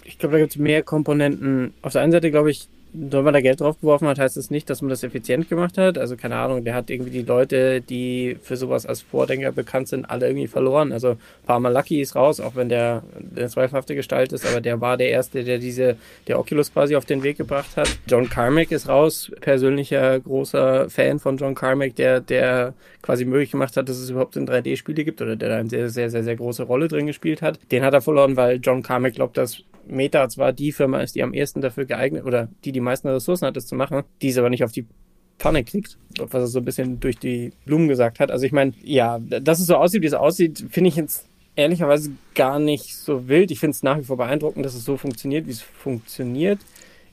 Ich glaube, da gibt es mehr Komponenten. Auf der einen Seite glaube ich, nur weil er Geld draufgeworfen hat, heißt es das nicht, dass man das effizient gemacht hat. Also keine Ahnung, der hat irgendwie die Leute, die für sowas als Vordenker bekannt sind, alle irgendwie verloren. Also Parma Lucky ist raus, auch wenn der eine zweifelhafte Gestalt ist, aber der war der Erste, der diese, der Oculus quasi auf den Weg gebracht hat. John Carmack ist raus, persönlicher großer Fan von John Carmack, der, der quasi möglich gemacht hat, dass es überhaupt in 3D-Spiele gibt oder der da eine sehr, sehr, sehr, sehr große Rolle drin gespielt hat. Den hat er verloren, weil John Carmack glaubt, dass Meta zwar die Firma ist, die am ehesten dafür geeignet oder die die meisten Ressourcen hat, das zu machen, die es aber nicht auf die Pfanne kriegt, was er so ein bisschen durch die Blumen gesagt hat. Also ich meine, ja, dass es so aussieht, wie es aussieht, finde ich jetzt ehrlicherweise gar nicht so wild. Ich finde es nach wie vor beeindruckend, dass es so funktioniert, wie es funktioniert.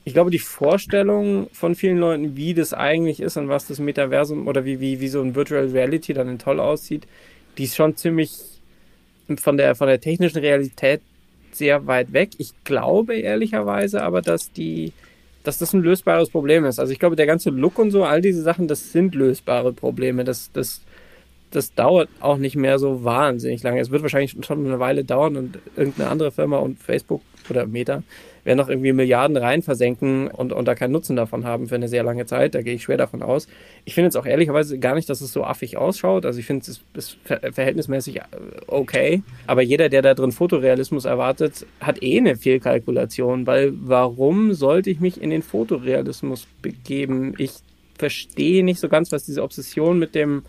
Ich glaube, die Vorstellung von vielen Leuten, wie das eigentlich ist und was das Metaversum oder wie, wie, wie so ein Virtual Reality dann toll aussieht, die ist schon ziemlich von der, von der technischen Realität sehr weit weg. Ich glaube ehrlicherweise aber, dass die, dass das ein lösbares Problem ist. Also ich glaube, der ganze Look und so, all diese Sachen, das sind lösbare Probleme. Das, das, das dauert auch nicht mehr so wahnsinnig lange. Es wird wahrscheinlich schon eine Weile dauern und irgendeine andere Firma und Facebook oder Meta werden noch irgendwie Milliarden rein versenken und, und da keinen Nutzen davon haben für eine sehr lange Zeit. Da gehe ich schwer davon aus. Ich finde jetzt auch ehrlicherweise gar nicht, dass es so affig ausschaut. Also ich finde es ist verhältnismäßig äh, okay. Aber jeder, der da drin Fotorealismus erwartet, hat eh eine Fehlkalkulation, weil warum sollte ich mich in den Fotorealismus begeben? Ich verstehe nicht so ganz, was diese Obsession mit dem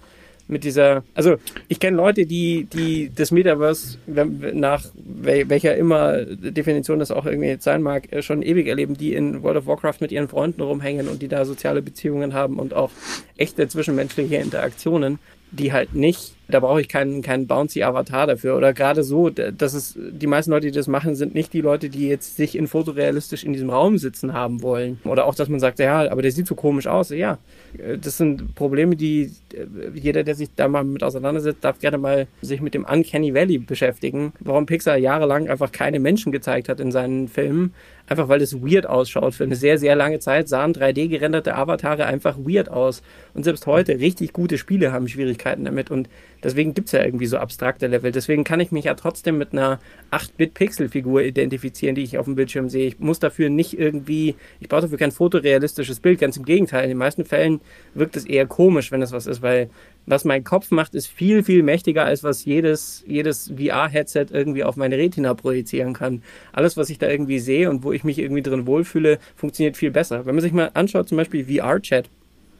mit dieser, also ich kenne Leute, die, die das Metaverse nach welcher immer Definition das auch irgendwie sein mag, äh, schon ewig erleben, die in World of Warcraft mit ihren Freunden rumhängen und die da soziale Beziehungen haben und auch echte zwischenmenschliche Interaktionen, die halt nicht Da brauche ich keinen, keinen bouncy Avatar dafür. Oder gerade so, dass es, die meisten Leute, die das machen, sind nicht die Leute, die jetzt sich in fotorealistisch in diesem Raum sitzen haben wollen. Oder auch, dass man sagt, ja, aber der sieht so komisch aus. Ja, das sind Probleme, die jeder, der sich da mal mit auseinandersetzt, darf gerne mal sich mit dem Uncanny Valley beschäftigen. Warum Pixar jahrelang einfach keine Menschen gezeigt hat in seinen Filmen, einfach weil es weird ausschaut. Für eine sehr, sehr lange Zeit sahen 3D-gerenderte Avatare einfach weird aus. Und selbst heute richtig gute Spiele haben Schwierigkeiten damit. Und deswegen gibt es ja irgendwie so abstrakte Level. Deswegen kann ich mich ja trotzdem mit einer 8-Bit-Pixel-Figur identifizieren, die ich auf dem Bildschirm sehe. Ich muss dafür nicht irgendwie, ich brauche dafür kein fotorealistisches Bild. Ganz im Gegenteil. In den meisten Fällen wirkt es eher komisch, wenn es was ist, weil was mein Kopf macht, ist viel, viel mächtiger, als was jedes, jedes VR-Headset irgendwie auf meine Retina projizieren kann. Alles, was ich da irgendwie sehe und wo ich mich irgendwie drin wohlfühle, funktioniert viel besser. Wenn man sich mal anschaut, zum Beispiel VR-Chat,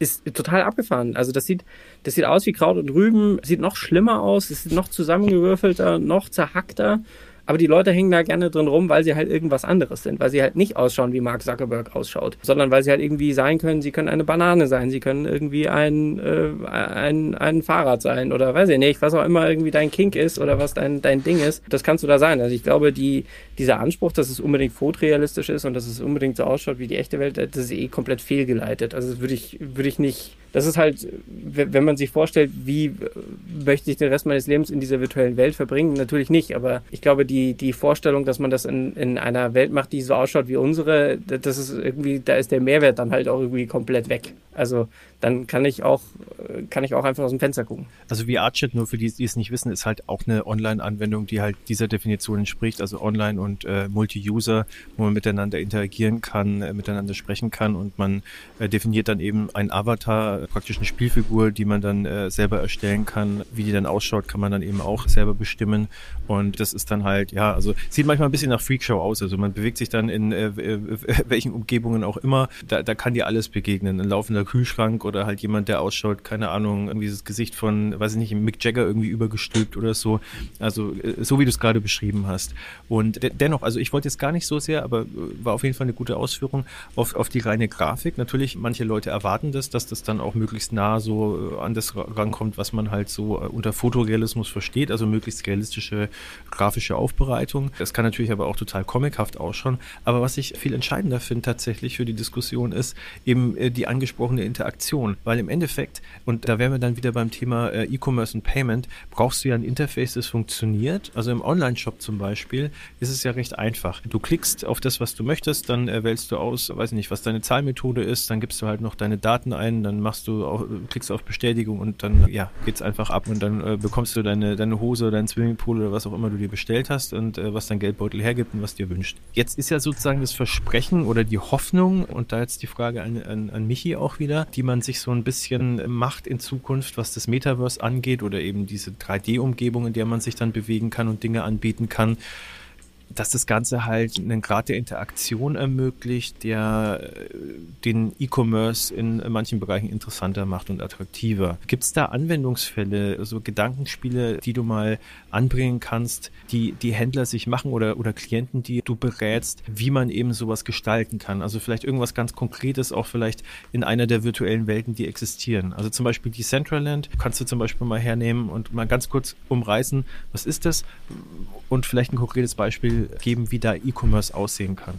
ist total abgefahren. Also das sieht, das sieht aus wie Kraut und Rüben, sieht noch schlimmer aus, es ist noch zusammengewürfelter, noch zerhackter. Aber die Leute hängen da gerne drin rum, weil sie halt irgendwas anderes sind, weil sie halt nicht ausschauen, wie Mark Zuckerberg ausschaut, sondern weil sie halt irgendwie sein können, sie können eine Banane sein, sie können irgendwie ein, äh, ein, ein Fahrrad sein oder weiß ich nicht, was auch immer irgendwie dein Kink ist oder was dein, dein Ding ist, das kannst du da sein. Also ich glaube, die, dieser Anspruch, dass es unbedingt fotorealistisch ist und dass es unbedingt so ausschaut wie die echte Welt, das ist eh komplett fehlgeleitet. Also das würde ich, würde ich nicht das ist halt, wenn man sich vorstellt, wie möchte ich den Rest meines Lebens in dieser virtuellen Welt verbringen, natürlich nicht. Aber ich glaube, die, die Vorstellung, dass man das in, in einer Welt macht, die so ausschaut wie unsere, das ist irgendwie, da ist der Mehrwert dann halt auch irgendwie komplett weg. Also dann kann ich auch, kann ich auch einfach aus dem Fenster gucken. Also VR-Chat, nur für die, die es nicht wissen, ist halt auch eine Online-Anwendung, die halt dieser Definition entspricht, also online und äh, Multi-User, wo man miteinander interagieren kann, äh, miteinander sprechen kann und man äh, definiert dann eben ein Avatar, praktisch eine Spielfigur, die man dann äh, selber erstellen kann. Wie die dann ausschaut, kann man dann eben auch selber bestimmen und das ist dann halt, ja, also sieht manchmal ein bisschen nach Freakshow aus, also man bewegt sich dann in äh, welchen Umgebungen auch immer, da, da kann dir alles begegnen, ein laufender Kühlschrank oder halt jemand, der ausschaut, keine Ahnung, irgendwie das Gesicht von, weiß ich nicht, Mick Jagger irgendwie übergestülpt oder so. Also äh, so wie du es gerade beschrieben hast. Und de dennoch, also ich wollte jetzt gar nicht so sehr, aber äh, war auf jeden Fall eine gute Ausführung auf, auf die reine Grafik. Natürlich, manche Leute erwarten das, dass das dann auch möglichst nah so äh, an das rankommt, was man halt so unter Fotorealismus versteht, also möglichst realistische grafische Aufbereitung. Das kann natürlich aber auch total comichaft ausschauen. Aber was ich viel entscheidender finde tatsächlich für die Diskussion ist eben die angesprochene Interaktion, weil im Endeffekt, und da wären wir dann wieder beim Thema äh, E-Commerce und Payment, brauchst du ja ein Interface, das funktioniert. Also im Online-Shop zum Beispiel ist es ja recht einfach. Du klickst auf das, was du möchtest, dann äh, wählst du aus, weiß ich nicht, was deine Zahlmethode ist, dann gibst du halt noch deine Daten ein, dann machst du auch, klickst auf Bestätigung und dann ja, geht's einfach ab und dann äh, bekommst du deine, deine Hose, deinen Swimmingpool oder was auch immer du dir bestellt hast und äh, was dein Geldbeutel hergibt und was dir wünscht. Jetzt ist ja sozusagen das Versprechen oder die Hoffnung und da jetzt die Frage an, an, an Michi auch wieder, die man sich so ein bisschen macht in Zukunft, was das Metaverse angeht oder eben diese 3D-Umgebung, in der man sich dann bewegen kann und Dinge anbieten kann dass das Ganze halt einen Grad der Interaktion ermöglicht, der äh, den E-Commerce in manchen Bereichen interessanter macht und attraktiver. Gibt es da Anwendungsfälle, also Gedankenspiele, die du mal anbringen kannst, die die Händler sich machen oder, oder Klienten, die du berätst, wie man eben sowas gestalten kann? Also vielleicht irgendwas ganz Konkretes, auch vielleicht in einer der virtuellen Welten, die existieren. Also zum Beispiel die Centraland kannst du zum Beispiel mal hernehmen und mal ganz kurz umreißen, was ist das? Und vielleicht ein konkretes Beispiel geben, wie da E-Commerce aussehen kann.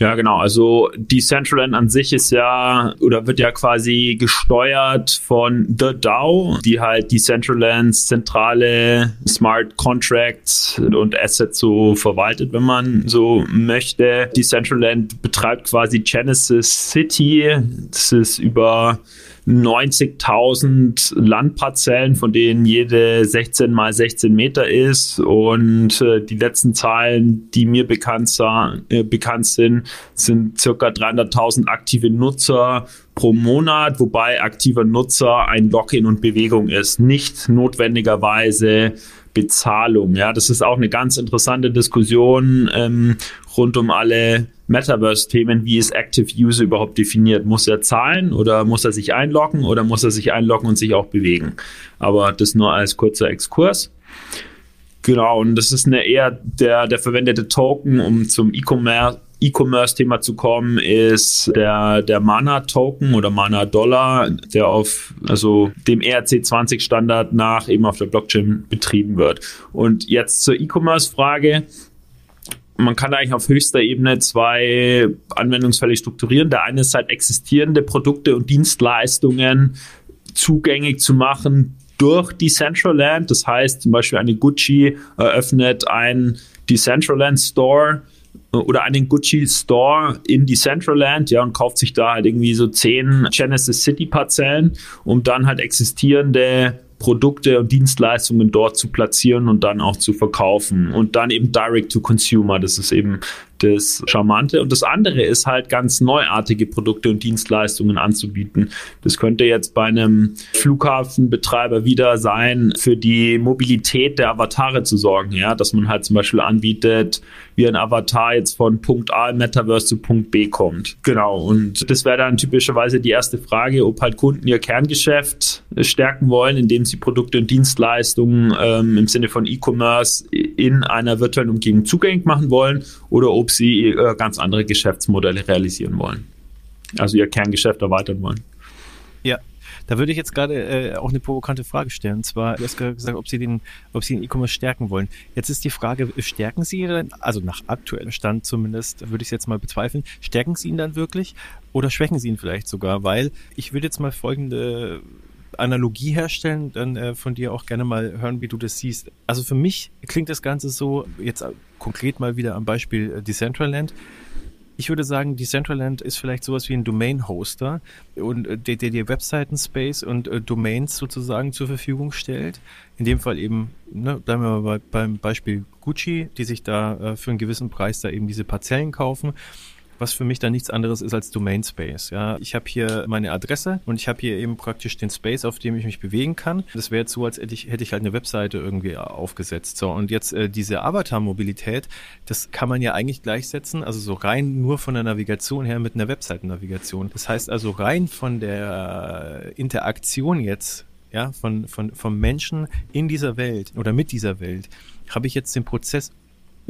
Ja, genau. Also Decentraland an sich ist ja oder wird ja quasi gesteuert von The DAO, die halt Decentralands zentrale Smart Contracts und Assets so verwaltet, wenn man so möchte. Decentraland betreibt quasi Genesis City. Das ist über 90.000 Landparzellen, von denen jede 16 mal 16 Meter ist. Und äh, die letzten Zahlen, die mir bekannt, äh, bekannt sind, sind circa 300.000 aktive Nutzer pro Monat, wobei aktiver Nutzer ein Login und Bewegung ist, nicht notwendigerweise Bezahlung. Ja, das ist auch eine ganz interessante Diskussion ähm, rund um alle Metaverse-Themen, wie ist Active User überhaupt definiert? Muss er zahlen oder muss er sich einloggen oder muss er sich einloggen und sich auch bewegen? Aber das nur als kurzer Exkurs. Genau, und das ist eine eher der, der verwendete Token, um zum E-Commerce E-Commerce-Thema zu kommen, ist der, der Mana-Token oder Mana-Dollar, der auf, also dem ERC20-Standard nach eben auf der Blockchain betrieben wird. Und jetzt zur E-Commerce-Frage man kann eigentlich auf höchster Ebene zwei Anwendungsfälle strukturieren. Der eine ist halt existierende Produkte und Dienstleistungen zugänglich zu machen durch Decentraland. Das heißt zum Beispiel eine Gucci eröffnet einen Decentraland Store oder einen Gucci Store in Decentraland, ja, und kauft sich da halt irgendwie so zehn Genesis City Parzellen, um dann halt existierende Produkte und Dienstleistungen dort zu platzieren und dann auch zu verkaufen und dann eben Direct to Consumer. Das ist eben das Charmante. Und das andere ist halt ganz neuartige Produkte und Dienstleistungen anzubieten. Das könnte jetzt bei einem Flughafenbetreiber wieder sein, für die Mobilität der Avatare zu sorgen, ja, dass man halt zum Beispiel anbietet, wie ein Avatar jetzt von Punkt A im Metaverse zu Punkt B kommt. Genau. Und das wäre dann typischerweise die erste Frage, ob halt Kunden ihr Kerngeschäft stärken wollen, indem sie Produkte und Dienstleistungen ähm, im Sinne von E-Commerce in einer virtuellen Umgebung zugänglich machen wollen oder ob sie ganz andere Geschäftsmodelle realisieren wollen. Also ihr Kerngeschäft erweitern wollen. Ja, da würde ich jetzt gerade äh, auch eine provokante Frage stellen. Und zwar, du hast gesagt, ob sie den, ob sie den E-Commerce stärken wollen. Jetzt ist die Frage, stärken sie ihn dann, also nach aktuellem Stand zumindest, würde ich es jetzt mal bezweifeln, stärken sie ihn dann wirklich oder schwächen sie ihn vielleicht sogar? Weil ich würde jetzt mal folgende Analogie herstellen, dann äh, von dir auch gerne mal hören, wie du das siehst. Also für mich klingt das Ganze so, jetzt konkret mal wieder am Beispiel äh, Decentraland. Ich würde sagen, Decentraland ist vielleicht sowas wie ein Domain-Hoster äh, der, der dir Webseiten-Space und äh, Domains sozusagen zur Verfügung stellt. In dem Fall eben, ne, bleiben wir mal bei, beim Beispiel Gucci, die sich da äh, für einen gewissen Preis da eben diese Parzellen kaufen was für mich dann nichts anderes ist als Domain Space. Ja, ich habe hier meine Adresse und ich habe hier eben praktisch den Space, auf dem ich mich bewegen kann. Das wäre jetzt so, als hätte ich, hätte ich halt eine Webseite irgendwie aufgesetzt. So und jetzt äh, diese Avatar-Mobilität, das kann man ja eigentlich gleichsetzen, also so rein nur von der Navigation her mit einer Webseitennavigation. Das heißt also rein von der Interaktion jetzt ja, von, von, vom Menschen in dieser Welt oder mit dieser Welt, habe ich jetzt den Prozess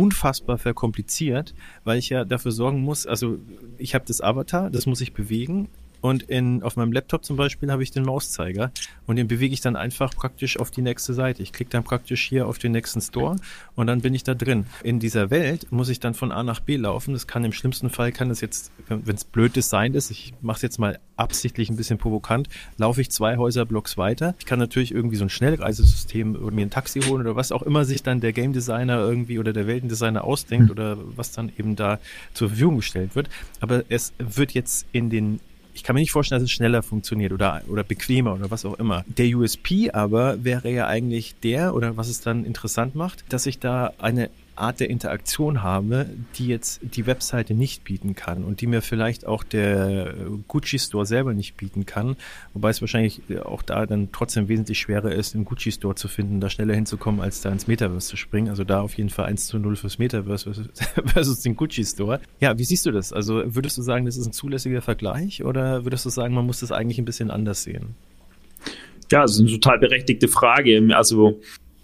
unfassbar verkompliziert, weil ich ja dafür sorgen muss, also ich habe das Avatar, das muss ich bewegen und in, auf meinem Laptop zum Beispiel habe ich den Mauszeiger und den bewege ich dann einfach praktisch auf die nächste Seite. Ich klicke dann praktisch hier auf den nächsten Store und dann bin ich da drin. In dieser Welt muss ich dann von A nach B laufen. Das kann im schlimmsten Fall, kann das jetzt, wenn es blöd Design ist, ich mache es jetzt mal absichtlich ein bisschen provokant, laufe ich zwei Häuserblocks weiter. Ich kann natürlich irgendwie so ein Schnellreisesystem oder mir ein Taxi holen oder was auch immer sich dann der Game Designer irgendwie oder der Weltendesigner ausdenkt mhm. oder was dann eben da zur Verfügung gestellt wird. Aber es wird jetzt in den ich kann mir nicht vorstellen, dass es schneller funktioniert oder, oder bequemer oder was auch immer. Der USP aber wäre ja eigentlich der, oder was es dann interessant macht, dass ich da eine Art der Interaktion habe, die jetzt die Webseite nicht bieten kann und die mir vielleicht auch der Gucci Store selber nicht bieten kann, wobei es wahrscheinlich auch da dann trotzdem wesentlich schwerer ist, den Gucci Store zu finden, da schneller hinzukommen, als da ins Metaverse zu springen. Also da auf jeden Fall 1 zu 0 fürs Metaverse versus den Gucci Store. Ja, wie siehst du das? Also würdest du sagen, das ist ein zulässiger Vergleich oder würdest du sagen, man muss das eigentlich ein bisschen anders sehen? Ja, das ist eine total berechtigte Frage. Also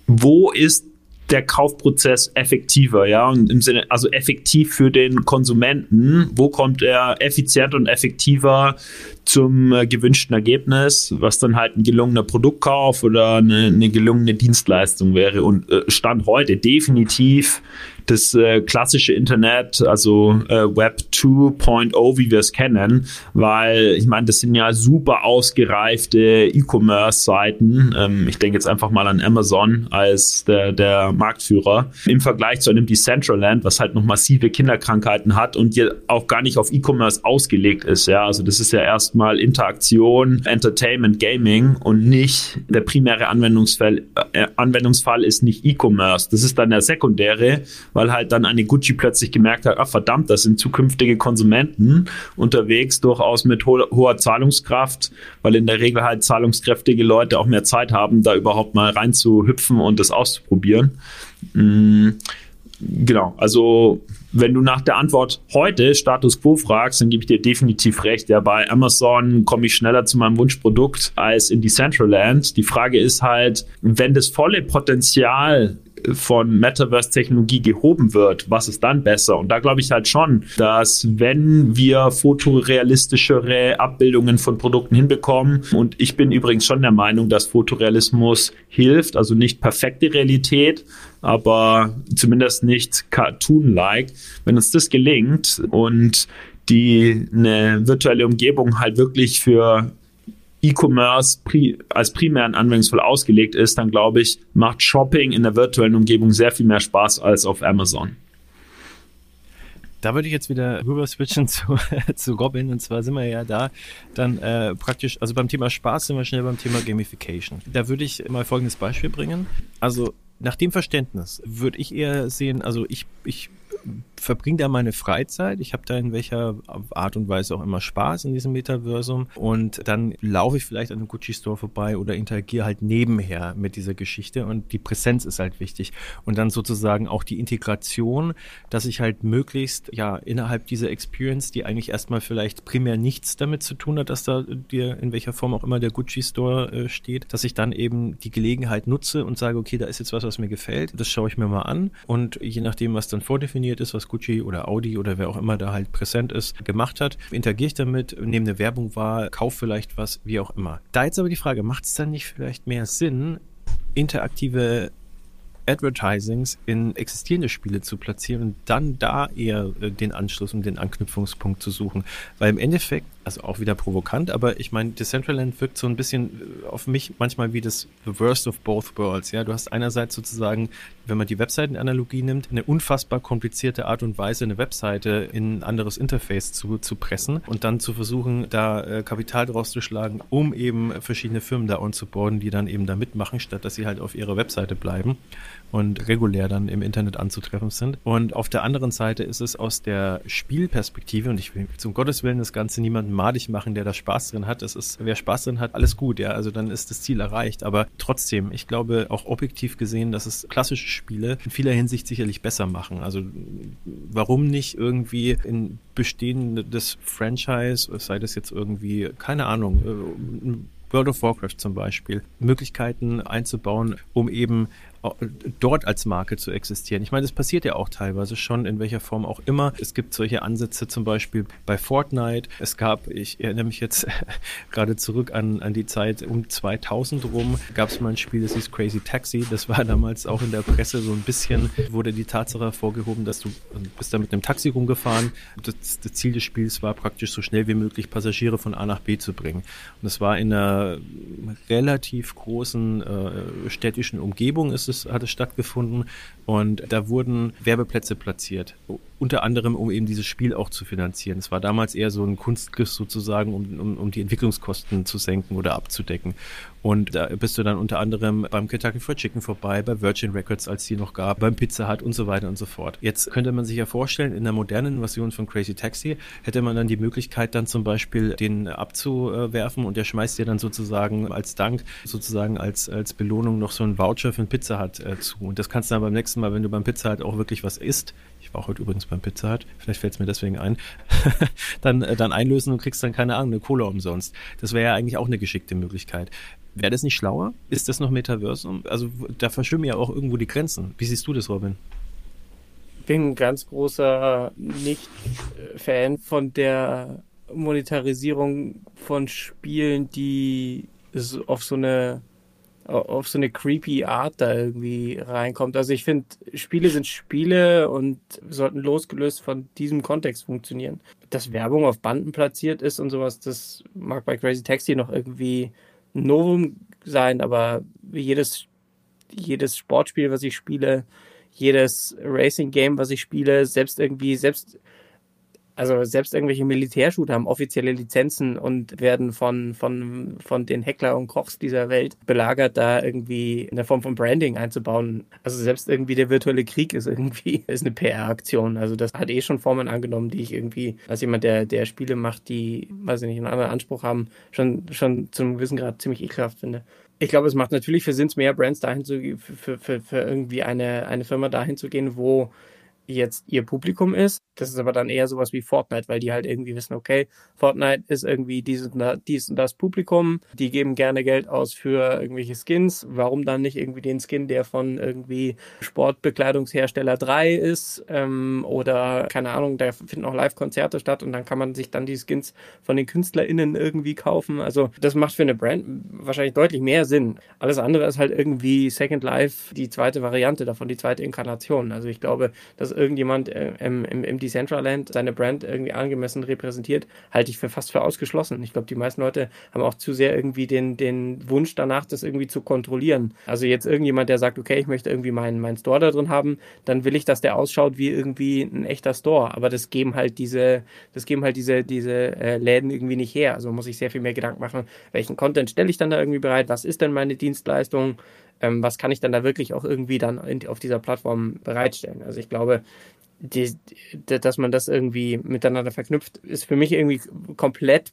wo ist der Kaufprozess effektiver, ja, und im Sinne, also effektiv für den Konsumenten, wo kommt er effizient und effektiver zum äh, gewünschten Ergebnis, was dann halt ein gelungener Produktkauf oder eine, eine gelungene Dienstleistung wäre? Und äh, Stand heute definitiv das äh, klassische Internet, also äh, Web 2.0, wie wir es kennen, weil ich meine, das sind ja super ausgereifte E-Commerce-Seiten. Ähm, ich denke jetzt einfach mal an Amazon als der, der Marktführer im Vergleich zu einem Decentraland, was halt noch massive Kinderkrankheiten hat und auch gar nicht auf E-Commerce ausgelegt ist. Ja, also das ist ja erstmal Interaktion, Entertainment, Gaming und nicht der primäre Anwendungsfall. Äh, Anwendungsfall ist nicht E-Commerce. Das ist dann der sekundäre, weil halt dann eine Gucci plötzlich gemerkt hat, ach verdammt, das sind zukünftige Konsumenten unterwegs, durchaus mit ho hoher Zahlungskraft, weil in der Regel halt zahlungskräftige Leute auch mehr Zeit haben, da überhaupt mal reinzuhüpfen und das auszuprobieren. Mhm. Genau, also wenn du nach der Antwort heute Status Quo fragst, dann gebe ich dir definitiv recht. Ja, bei Amazon komme ich schneller zu meinem Wunschprodukt als in Decentraland. Die Frage ist halt, wenn das volle Potenzial von Metaverse-Technologie gehoben wird, was ist dann besser? Und da glaube ich halt schon, dass wenn wir fotorealistischere Abbildungen von Produkten hinbekommen, und ich bin übrigens schon der Meinung, dass Fotorealismus hilft, also nicht perfekte Realität, aber zumindest nicht cartoon-like. Wenn uns das gelingt und die eine virtuelle Umgebung halt wirklich für E-Commerce pri als primären Anwendungsfall ausgelegt ist, dann glaube ich, macht Shopping in der virtuellen Umgebung sehr viel mehr Spaß als auf Amazon. Da würde ich jetzt wieder rüber switchen zu, zu Robin. Und zwar sind wir ja da dann äh, praktisch, also beim Thema Spaß sind wir schnell beim Thema Gamification. Da würde ich mal folgendes Beispiel bringen. Also nach dem Verständnis würde ich eher sehen, also ich, ich verbringe da meine Freizeit. Ich habe da in welcher Art und Weise auch immer Spaß in diesem Metaversum. Und dann laufe ich vielleicht an einem Gucci-Store vorbei oder interagiere halt nebenher mit dieser Geschichte. Und die Präsenz ist halt wichtig. Und dann sozusagen auch die Integration, dass ich halt möglichst, ja, innerhalb dieser Experience, die eigentlich erstmal vielleicht primär nichts damit zu tun hat, dass da dir in welcher Form auch immer der Gucci-Store äh, steht, dass ich dann eben die Gelegenheit nutze und sage, okay, da ist jetzt was, was mir gefällt. Das schaue ich mir mal an. Und je nachdem, was dann vordefiniert ist, was Gucci oder Audi oder wer auch immer da halt präsent ist, gemacht hat. Interagiere ich damit, nehme eine Werbung wahr, kaufe vielleicht was, wie auch immer. Da jetzt aber die Frage, macht es dann nicht vielleicht mehr Sinn, interaktive Advertisings in existierende Spiele zu platzieren dann da eher äh, den Anschluss und den Anknüpfungspunkt zu suchen. Weil im Endeffekt also auch wieder provokant, aber ich meine, Decentraland wirkt so ein bisschen äh, auf mich manchmal wie das The Worst of Both Worlds. Ja, du hast einerseits sozusagen, wenn man die Webseitenanalogie nimmt, eine unfassbar komplizierte Art und Weise, eine Webseite in ein anderes Interface zu, zu pressen und dann zu versuchen, da äh, Kapital draus zu schlagen, um eben verschiedene Firmen da onzuboarden, die dann eben da mitmachen, statt dass sie halt auf ihrer Webseite bleiben und regulär dann im Internet anzutreffen sind. Und auf der anderen Seite ist es aus der Spielperspektive, und ich will zum Gottes Willen das Ganze niemandem madig machen, der da Spaß drin hat. Es ist, wer Spaß drin hat, alles gut, ja. Also dann ist das Ziel erreicht. Aber trotzdem, ich glaube auch objektiv gesehen, dass es klassische Spiele in vieler Hinsicht sicherlich besser machen. Also warum nicht irgendwie in bestehendes Franchise, sei das jetzt irgendwie, keine Ahnung, äh, World of Warcraft zum Beispiel, Möglichkeiten einzubauen, um eben dort als Marke zu existieren. Ich meine, das passiert ja auch teilweise schon, in welcher Form auch immer. Es gibt solche Ansätze zum Beispiel bei Fortnite. Es gab, ich erinnere mich jetzt gerade zurück an, an die Zeit um 2000 rum, gab es mal ein Spiel, das hieß Crazy Taxi. Das war damals auch in der Presse so ein bisschen, wurde die Tatsache hervorgehoben, dass du bist da mit einem Taxi rumgefahren. Das, das Ziel des Spiels war praktisch so schnell wie möglich Passagiere von A nach B zu bringen. Und das war in einer relativ großen äh, städtischen Umgebung ist es hat es stattgefunden und da wurden Werbeplätze platziert. Unter anderem, um eben dieses Spiel auch zu finanzieren. Es war damals eher so ein Kunstgriff sozusagen, um, um, um die Entwicklungskosten zu senken oder abzudecken. Und da bist du dann unter anderem beim Kentucky Fried Chicken vorbei, bei Virgin Records, als die noch gab, beim Pizza Hut und so weiter und so fort. Jetzt könnte man sich ja vorstellen, in der modernen Version von Crazy Taxi hätte man dann die Möglichkeit, dann zum Beispiel den abzuwerfen und der schmeißt dir dann sozusagen als Dank, sozusagen als, als Belohnung noch so einen Voucher für ein Pizza Hut äh, zu. Und das kannst du dann beim nächsten Mal, wenn du beim Pizza Hut auch wirklich was isst, ich war heute übrigens beim Pizza Hut, vielleicht fällt es mir deswegen ein, dann, äh, dann einlösen und kriegst dann keine Ahnung, eine Cola umsonst. Das wäre ja eigentlich auch eine geschickte Möglichkeit. Wäre das nicht schlauer? Ist das noch Metaversum? Also da verschwimmen ja auch irgendwo die Grenzen. Wie siehst du das, Robin? Ich bin ein ganz großer Nicht-Fan von der Monetarisierung von Spielen, die auf so eine auf so eine creepy Art da irgendwie reinkommt. Also ich finde, Spiele sind Spiele und sollten losgelöst von diesem Kontext funktionieren. Dass Werbung auf Banden platziert ist und sowas, das mag bei Crazy Taxi noch irgendwie Novum sein, aber jedes, jedes Sportspiel, was ich spiele, jedes Racing Game, was ich spiele, selbst irgendwie, selbst also selbst irgendwelche Militärshooter haben offizielle Lizenzen und werden von, von, von den Heckler und Kochs dieser Welt belagert, da irgendwie in der Form von Branding einzubauen. Also selbst irgendwie der virtuelle Krieg ist irgendwie ist eine PR-Aktion. Also das hat eh schon Formen angenommen, die ich irgendwie als jemand, der, der Spiele macht, die, weiß ich nicht, einen anderen Anspruch haben, schon, schon zum gewissen Grad ziemlich ekelhaft finde. Ich glaube, es macht natürlich für Sinn, mehr Brands dahin zu, für, für, für irgendwie eine, eine Firma dahin zu gehen, wo jetzt ihr Publikum ist das ist aber dann eher sowas wie Fortnite, weil die halt irgendwie wissen, okay, Fortnite ist irgendwie dies und, das, dies und das Publikum, die geben gerne Geld aus für irgendwelche Skins. Warum dann nicht irgendwie den Skin, der von irgendwie Sportbekleidungshersteller 3 ist ähm, oder keine Ahnung, da finden auch Live-Konzerte statt und dann kann man sich dann die Skins von den KünstlerInnen irgendwie kaufen. Also das macht für eine Brand wahrscheinlich deutlich mehr Sinn. Alles andere ist halt irgendwie Second Life die zweite Variante davon, die zweite Inkarnation. Also ich glaube, dass irgendjemand äh, im, im, im Decentraland seine Brand irgendwie angemessen repräsentiert, halte ich für fast für ausgeschlossen. Ich glaube, die meisten Leute haben auch zu sehr irgendwie den, den Wunsch danach, das irgendwie zu kontrollieren. Also jetzt irgendjemand, der sagt, okay, ich möchte irgendwie meinen mein Store da drin haben, dann will ich, dass der ausschaut wie irgendwie ein echter Store. Aber das geben halt diese, das geben halt diese, diese äh, Läden irgendwie nicht her. Also muss ich sehr viel mehr Gedanken machen, welchen Content stelle ich dann da irgendwie bereit, was ist denn meine Dienstleistung, ähm, was kann ich dann da wirklich auch irgendwie dann auf dieser Plattform bereitstellen. Also ich glaube, die, dass man das irgendwie miteinander verknüpft, ist für mich irgendwie komplett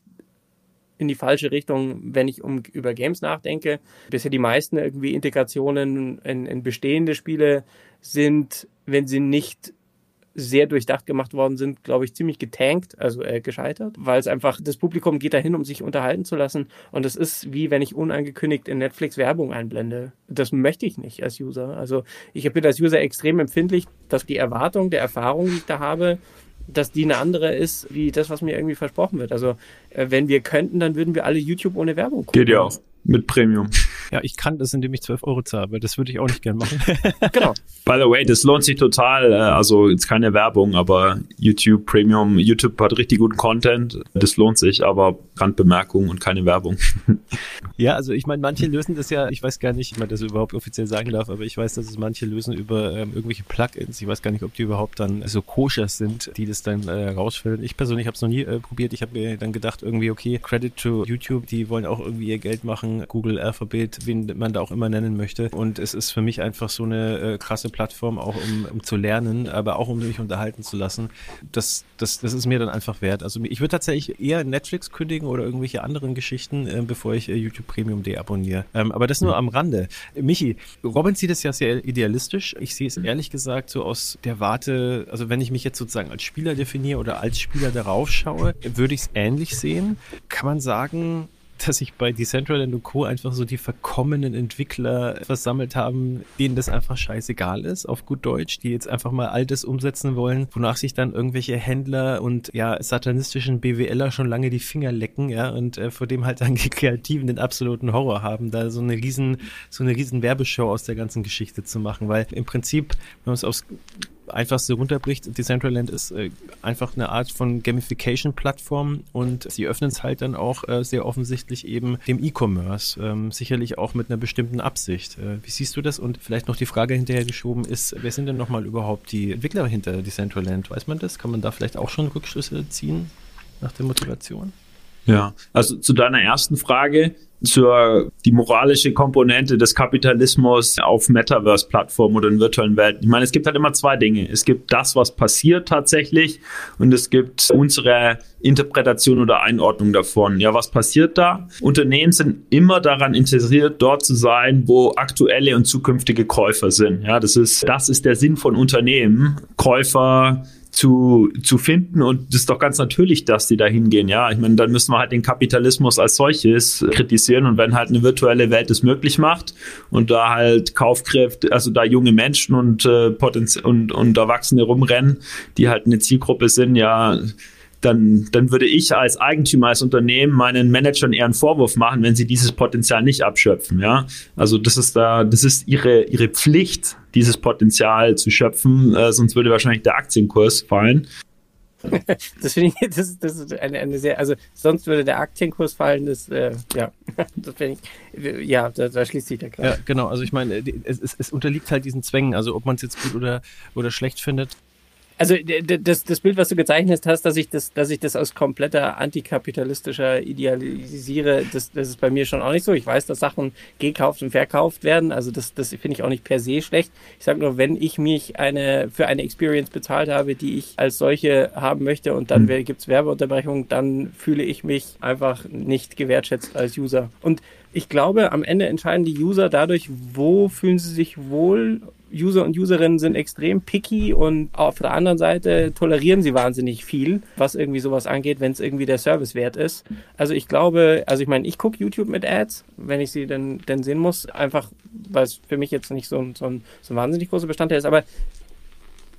in die falsche Richtung, wenn ich um, über Games nachdenke. Bisher die meisten irgendwie Integrationen in, in bestehende Spiele sind, wenn sie nicht sehr durchdacht gemacht worden sind, glaube ich, ziemlich getankt, also äh, gescheitert, weil es einfach, das Publikum geht dahin, um sich unterhalten zu lassen und es ist wie wenn ich unangekündigt in Netflix Werbung einblende. Das möchte ich nicht als User. Also ich bin als User extrem empfindlich, dass die Erwartung der Erfahrung, die ich da habe, dass die eine andere ist, wie das, was mir irgendwie versprochen wird. Also äh, wenn wir könnten, dann würden wir alle YouTube ohne Werbung gucken. Geht ja auch mit Premium. Ja, ich kann das, indem ich 12 Euro zahle, weil das würde ich auch nicht gern machen. genau. By the way, das lohnt sich total. Äh, also jetzt keine Werbung, aber YouTube Premium, YouTube hat richtig guten Content. Das lohnt sich, aber Randbemerkung und keine Werbung. Ja, also ich meine, manche lösen das ja, ich weiß gar nicht, ob man das überhaupt offiziell sagen darf, aber ich weiß, dass es manche lösen über ähm, irgendwelche Plugins. Ich weiß gar nicht, ob die überhaupt dann so koscher sind, die das dann äh, rausfiltern. Ich persönlich habe es noch nie äh, probiert. Ich habe mir dann gedacht, irgendwie, okay, Credit to YouTube, die wollen auch irgendwie ihr Geld machen. Google, Alphabet, wen man da auch immer nennen möchte. Und es ist für mich einfach so eine äh, krasse Plattform, auch um, um zu lernen, aber auch um mich unterhalten zu lassen. Das, das, das ist mir dann einfach wert. Also ich würde tatsächlich eher Netflix kündigen oder irgendwelche anderen Geschichten, äh, bevor ich äh, YouTube Premium deabonniere. Ähm, aber das nur am Rande. Michi, Robin sieht es ja sehr idealistisch. Ich sehe es ehrlich gesagt so aus der Warte, also wenn ich mich jetzt sozusagen als Spieler definiere oder als Spieler darauf schaue, würde ich es ähnlich sehen. Kann man sagen, dass sich bei Decentraland und Co. einfach so die verkommenen Entwickler versammelt haben, denen das einfach scheißegal ist, auf gut Deutsch, die jetzt einfach mal all das umsetzen wollen, wonach sich dann irgendwelche Händler und ja, satanistischen BWLer schon lange die Finger lecken, ja, und äh, vor dem halt dann die Kreativen den absoluten Horror haben, da so eine riesen, so eine riesen Werbeshow aus der ganzen Geschichte zu machen, weil im Prinzip, wenn man es aufs einfachste runterbricht, Decentraland ist äh, einfach eine Art von Gamification-Plattform und sie öffnen es halt dann auch äh, sehr offensichtlich eben dem E-Commerce, ähm, sicherlich auch mit einer bestimmten Absicht. Äh, wie siehst du das? Und vielleicht noch die Frage hinterher geschoben ist, wer sind denn nochmal überhaupt die Entwickler hinter Decentraland? Weiß man das? Kann man da vielleicht auch schon Rückschlüsse ziehen nach der Motivation? Ja, also zu deiner ersten Frage, zur die moralische Komponente des Kapitalismus auf Metaverse-Plattformen oder in virtuellen Welten. Ich meine, es gibt halt immer zwei Dinge. Es gibt das, was passiert tatsächlich und es gibt unsere Interpretation oder Einordnung davon. Ja, was passiert da? Unternehmen sind immer daran interessiert, dort zu sein, wo aktuelle und zukünftige Käufer sind. Ja, das ist, das ist der Sinn von Unternehmen. Käufer zu, zu finden und das ist doch ganz natürlich, dass die da hingehen. Ja, ich meine, dann müssen wir halt den Kapitalismus als solches kritisieren und wenn halt eine virtuelle Welt es möglich macht und da halt Kaufkräfte, also da junge Menschen und, äh, Potenz und, und Erwachsene rumrennen, die halt eine Zielgruppe sind, ja, dann, dann würde ich als Eigentümer, als Unternehmen meinen Managern eher einen Vorwurf machen, wenn sie dieses Potenzial nicht abschöpfen. Ja, also das ist da, das ist ihre ihre Pflicht, dieses Potenzial zu schöpfen, äh, sonst würde wahrscheinlich der Aktienkurs fallen. das finde ich, das, das ist eine, eine sehr, also sonst würde der Aktienkurs fallen, das, äh, ja, das finde ich, ja, da, da schließt sich der Kreis. Ja, genau, also ich meine, es, es, es unterliegt halt diesen Zwängen, also ob man es jetzt gut oder, oder schlecht findet, also das, das Bild, was du gezeichnet hast, dass ich das, dass ich das aus kompletter antikapitalistischer idealisiere, das, das ist bei mir schon auch nicht so. Ich weiß, dass Sachen gekauft und verkauft werden. Also das, das finde ich auch nicht per se schlecht. Ich sage nur, wenn ich mich eine für eine Experience bezahlt habe, die ich als solche haben möchte und dann mhm. gibt es Werbeunterbrechungen, dann fühle ich mich einfach nicht gewertschätzt als User. Und ich glaube, am Ende entscheiden die User dadurch, wo fühlen sie sich wohl. User und Userinnen sind extrem picky und auf der anderen Seite tolerieren sie wahnsinnig viel, was irgendwie sowas angeht, wenn es irgendwie der Service wert ist. Also ich glaube, also ich meine, ich gucke YouTube mit Ads, wenn ich sie denn, denn sehen muss, einfach weil es für mich jetzt nicht so, so, ein, so ein wahnsinnig großer Bestandteil ist, aber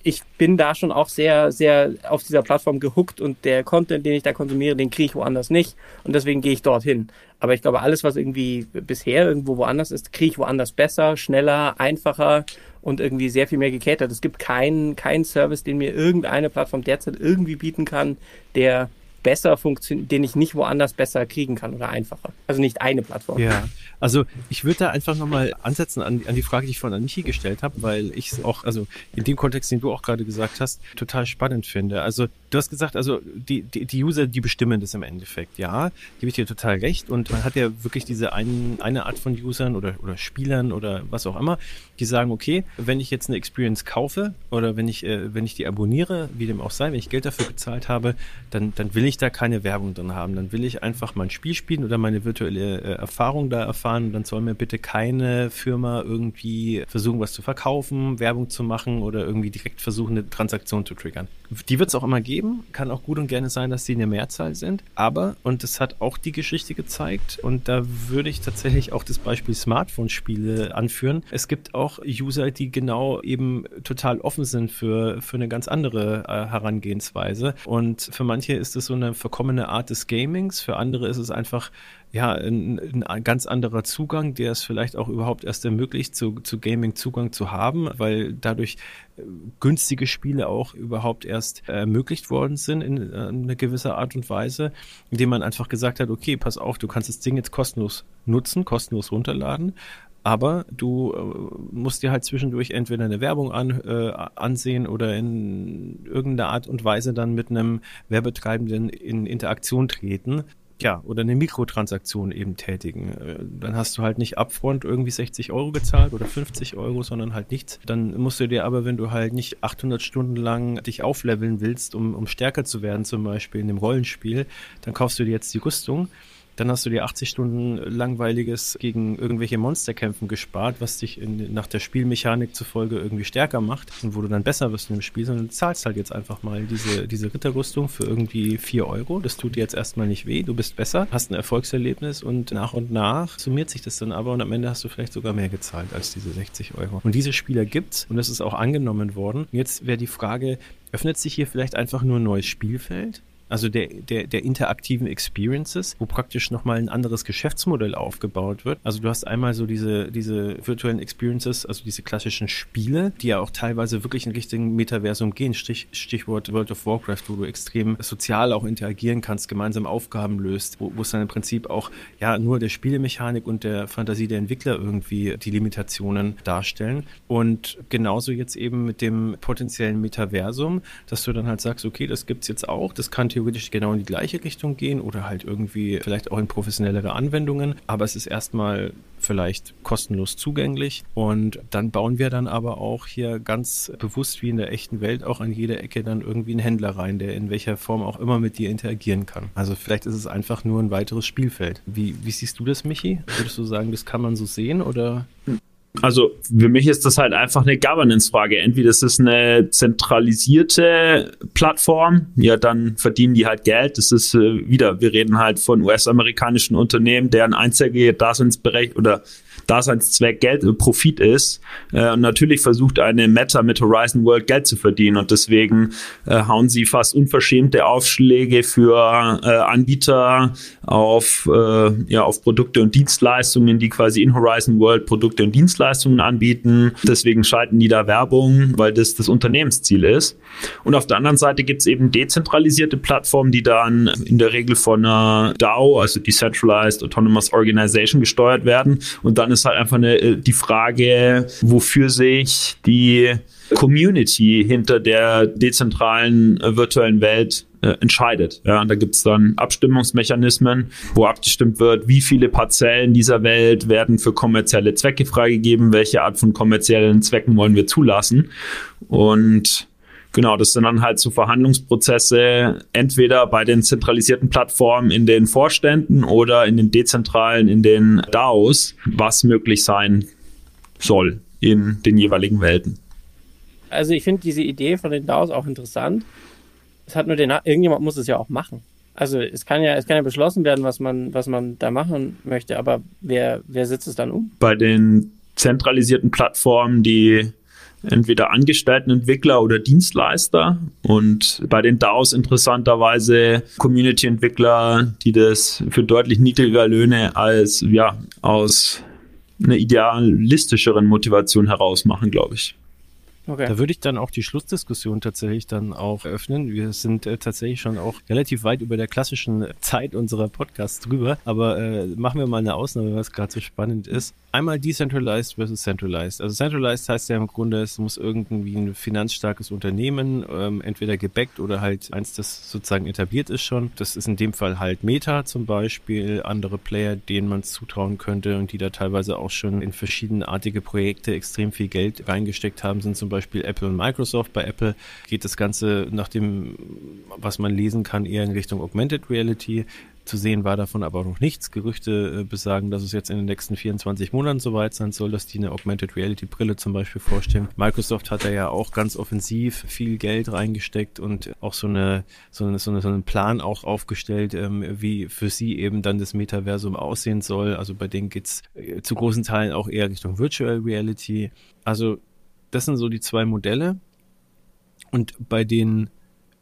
ich bin da schon auch sehr, sehr auf dieser Plattform gehuckt und der Content, den ich da konsumiere, den kriege ich woanders nicht und deswegen gehe ich dorthin. Aber ich glaube, alles, was irgendwie bisher irgendwo woanders ist, kriege ich woanders besser, schneller, einfacher und irgendwie sehr viel mehr gecatert. Es gibt keinen, keinen Service, den mir irgendeine Plattform derzeit irgendwie bieten kann, der besser funktioniert, den ich nicht woanders besser kriegen kann oder einfacher. Also nicht eine Plattform. Ja, also ich würde da einfach nochmal ansetzen an, an die Frage, die ich vorhin an Michi gestellt habe, weil ich es auch, also in dem Kontext, den du auch gerade gesagt hast, total spannend finde. Also du hast gesagt, also die, die, die User, die bestimmen das im Endeffekt, ja, gebe ich dir total recht. Und man hat ja wirklich diese ein, eine Art von Usern oder, oder Spielern oder was auch immer, die sagen, okay, wenn ich jetzt eine Experience kaufe oder wenn ich, äh, wenn ich die abonniere, wie dem auch sei, wenn ich Geld dafür bezahlt habe, dann, dann will ich da keine Werbung drin haben. Dann will ich einfach mein Spiel spielen oder meine virtuelle äh, Erfahrung da erfahren fahren, dann soll mir bitte keine Firma irgendwie versuchen, was zu verkaufen, Werbung zu machen oder irgendwie direkt versuchen, eine Transaktion zu triggern. Die wird es auch immer geben, kann auch gut und gerne sein, dass sie in der Mehrzahl sind, aber, und das hat auch die Geschichte gezeigt, und da würde ich tatsächlich auch das Beispiel Smartphone-Spiele anführen. Es gibt auch User, die genau eben total offen sind für, für eine ganz andere äh, Herangehensweise. Und für manche ist es so eine verkommene Art des Gamings, für andere ist es einfach ja, ein, ein, ganz anderer Zugang, der es vielleicht auch überhaupt erst ermöglicht, zu, zu Gaming Zugang zu haben, weil dadurch äh, günstige Spiele auch überhaupt erst ermöglicht worden sind in, äh, in eine gewisse Art und Weise, indem man einfach gesagt hat, okay, pass auf, du kannst das Ding jetzt kostenlos nutzen, kostenlos runterladen, aber du äh, musst dir halt zwischendurch entweder eine Werbung an, äh, ansehen oder in irgendeiner Art und Weise dann mit einem Werbetreibenden in Interaktion treten ja, oder eine Mikrotransaktion eben tätigen. Äh, dann hast du halt nicht upfront irgendwie 60 Euro gezahlt oder 50 Euro, sondern halt nichts. Dann musst du dir aber, wenn du halt nicht 800 Stunden lang dich aufleveln willst, um, um stärker zu werden, zum Beispiel in dem Rollenspiel, dann kaufst du dir jetzt die Rüstung dann hast du dir 80 Stunden langweiliges gegen irgendwelche Monsterkämpfen gespart, was dich in, nach der Spielmechanik zufolge irgendwie stärker macht und wo du dann besser wirst in dem Spiel, sondern du zahlst halt jetzt einfach mal diese, diese Ritterrüstung für irgendwie 4 Euro. Das tut dir jetzt erstmal nicht weh, du bist besser, hast ein Erfolgserlebnis und nach und nach summiert sich das dann aber und am Ende hast du vielleicht sogar mehr gezahlt als diese 60 Euro. Und diese Spieler gibt's und das ist auch angenommen worden. Jetzt wäre die Frage, öffnet sich hier vielleicht einfach nur ein neues Spielfeld? Also der, der, der interaktiven Experiences, wo praktisch nochmal ein anderes Geschäftsmodell aufgebaut wird. Also du hast einmal so diese, diese virtuellen Experiences, also diese klassischen Spiele, die ja auch teilweise wirklich in Richtung Metaversum gehen. Stich, Stichwort World of Warcraft, wo du extrem sozial auch interagieren kannst, gemeinsam Aufgaben löst, wo, wo es dann im Prinzip auch ja nur der Spielemechanik und der Fantasie der Entwickler irgendwie die Limitationen darstellen. Und genauso jetzt eben mit dem potenziellen Metaversum, dass du dann halt sagst, okay, das gibt's jetzt auch, das kann theoretisch genau in die gleiche Richtung gehen oder halt irgendwie vielleicht auch in professionellere Anwendungen. Aber es ist erstmal vielleicht kostenlos zugänglich. Und dann bauen wir dann aber auch hier ganz bewusst wie in der echten Welt auch an jeder Ecke dann irgendwie einen Händler rein, der in welcher Form auch immer mit dir interagieren kann. Also vielleicht ist es einfach nur ein weiteres Spielfeld. Wie, wie siehst du das, Michi? Würdest du sagen, das kann man so sehen oder? Also für mich ist das halt einfach eine Governance-Frage. Entweder ist es eine zentralisierte Plattform, ja, dann verdienen die halt Geld. Das ist äh, wieder, wir reden halt von US-amerikanischen Unternehmen, deren einzige Daseinsberecht oder Daseinszweck Geld, und Profit ist. Äh, und natürlich versucht eine Meta mit Horizon World Geld zu verdienen und deswegen äh, hauen sie fast unverschämte Aufschläge für äh, Anbieter auf, äh, ja, auf Produkte und Dienstleistungen, die quasi in Horizon World Produkte und Dienstleistungen anbieten. Deswegen schalten die da Werbung, weil das das Unternehmensziel ist. Und auf der anderen Seite gibt es eben dezentralisierte Plattformen, die dann in der Regel von einer DAO, also Decentralized Autonomous Organization, gesteuert werden und dann ist halt einfach eine, äh, die Frage, wofür sich die Community hinter der dezentralen äh, virtuellen Welt äh, entscheidet. Ja, und da gibt's dann Abstimmungsmechanismen, wo abgestimmt wird, wie viele Parzellen dieser Welt werden für kommerzielle Zwecke freigegeben, welche Art von kommerziellen Zwecken wollen wir zulassen. Und Genau, das sind dann halt so Verhandlungsprozesse, entweder bei den zentralisierten Plattformen in den Vorständen oder in den dezentralen, in den DAOs, was möglich sein soll in den jeweiligen Welten. Also ich finde diese Idee von den DAOs auch interessant. Es hat nur den, irgendjemand muss es ja auch machen. Also es kann ja, es kann ja beschlossen werden, was man, was man da machen möchte, aber wer, wer setzt es dann um? Bei den zentralisierten Plattformen, die entweder Angestelltenentwickler oder Dienstleister und bei den DAOs interessanterweise Community-Entwickler, die das für deutlich niedriger Löhne als ja aus einer idealistischeren Motivation heraus machen, glaube ich. Okay. Da würde ich dann auch die Schlussdiskussion tatsächlich dann auch eröffnen. Wir sind äh, tatsächlich schon auch relativ weit über der klassischen Zeit unserer Podcasts drüber, aber äh, machen wir mal eine Ausnahme, was gerade so spannend ist einmal decentralized versus centralized. Also centralized heißt ja im Grunde, es muss irgendwie ein finanzstarkes Unternehmen, ähm, entweder gebackt oder halt eins, das sozusagen etabliert ist schon. Das ist in dem Fall halt Meta zum Beispiel, andere Player, denen man zutrauen könnte und die da teilweise auch schon in verschiedenartige Projekte extrem viel Geld reingesteckt haben, sind zum Beispiel Apple und Microsoft. Bei Apple geht das Ganze nach dem, was man lesen kann, eher in Richtung Augmented Reality. Zu sehen war davon aber noch nichts. Gerüchte äh, besagen, dass es jetzt in den nächsten 24 Monaten soweit sein soll, dass die eine Augmented Reality Brille zum Beispiel vorstellen. Microsoft hat da ja auch ganz offensiv viel Geld reingesteckt und auch so eine so, eine, so, eine, so einen Plan auch aufgestellt, ähm, wie für sie eben dann das Metaversum aussehen soll. Also bei denen geht's äh, zu großen Teilen auch eher Richtung Virtual Reality. Also das sind so die zwei Modelle. Und bei den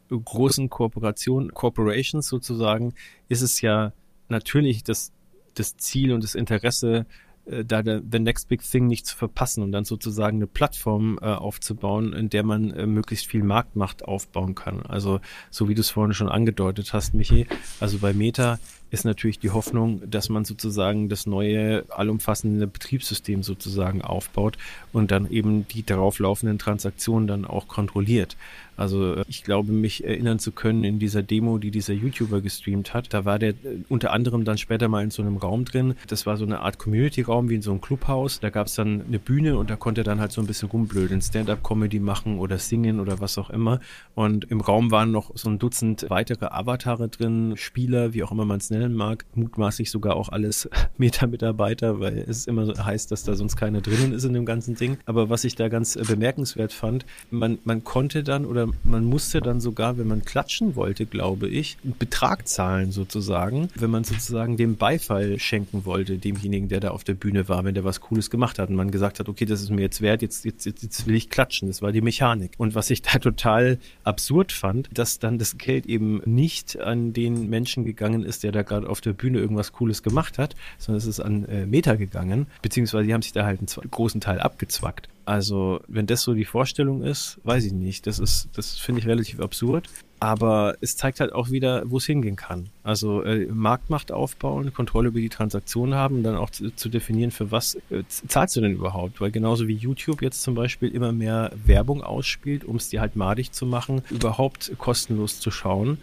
großen Kooperationen, Corporations sozusagen, ist es ja natürlich das, das Ziel und das Interesse, äh, da der, the next big thing nicht zu verpassen und dann sozusagen eine Plattform äh, aufzubauen, in der man äh, möglichst viel Marktmacht aufbauen kann. Also so wie du es vorhin schon angedeutet hast, Michi, also bei Meta ist natürlich die Hoffnung, dass man sozusagen das neue allumfassende Betriebssystem sozusagen aufbaut und dann eben die darauf laufenden Transaktionen dann auch kontrolliert. Also äh, ich glaube, mich erinnern zu können in dieser Demo, die dieser YouTuber gestreamt hat. Da war der äh, unter anderem dann später mal in so einem Raum drin. Das war so eine Art Community-Raum wie in so einem Clubhaus. Da gab es dann eine Bühne und da konnte er dann halt so ein bisschen rumblödeln, Stand-up-Comedy machen oder singen oder was auch immer. Und im Raum waren noch so ein Dutzend weitere Avatare drin, Spieler, wie auch immer man es nennen mag. Mutmaßlich sogar auch alles Meta-Mitarbeiter, weil es immer so heißt, dass da sonst keiner drinnen ist in dem ganzen Ding. Aber was ich da ganz äh, bemerkenswert fand, man, man konnte dann oder man musste dann sogar, wenn man klatschen wollte, glaube ich, einen Betrag zahlen sozusagen, wenn man sozusagen dem Beifall schenken wollte, demjenigen, der da auf der Bühne war, wenn der was Cooles gemacht hat und man gesagt hat, okay, das ist mir jetzt wert, jetzt, jetzt, jetzt, jetzt will ich klatschen. Das war die Mechanik. Und was ich da total absurd fand, dass dann das Geld eben nicht an den Menschen gegangen ist, der da gerade auf der Bühne irgendwas Cooles gemacht hat, sondern es ist an äh, Meta gegangen, beziehungsweise die haben sich da halt einen großen Teil abgezwackt. Also, wenn das so die Vorstellung ist, weiß ich nicht. Das ist, das finde ich relativ absurd. Aber es zeigt halt auch wieder, wo es hingehen kann. Also äh, Marktmacht aufbauen, Kontrolle über die Transaktionen haben dann auch zu, zu definieren, für was äh, zahlst du denn überhaupt? Weil genauso wie YouTube jetzt zum Beispiel immer mehr Werbung ausspielt, um es dir halt madig zu machen, überhaupt kostenlos zu schauen,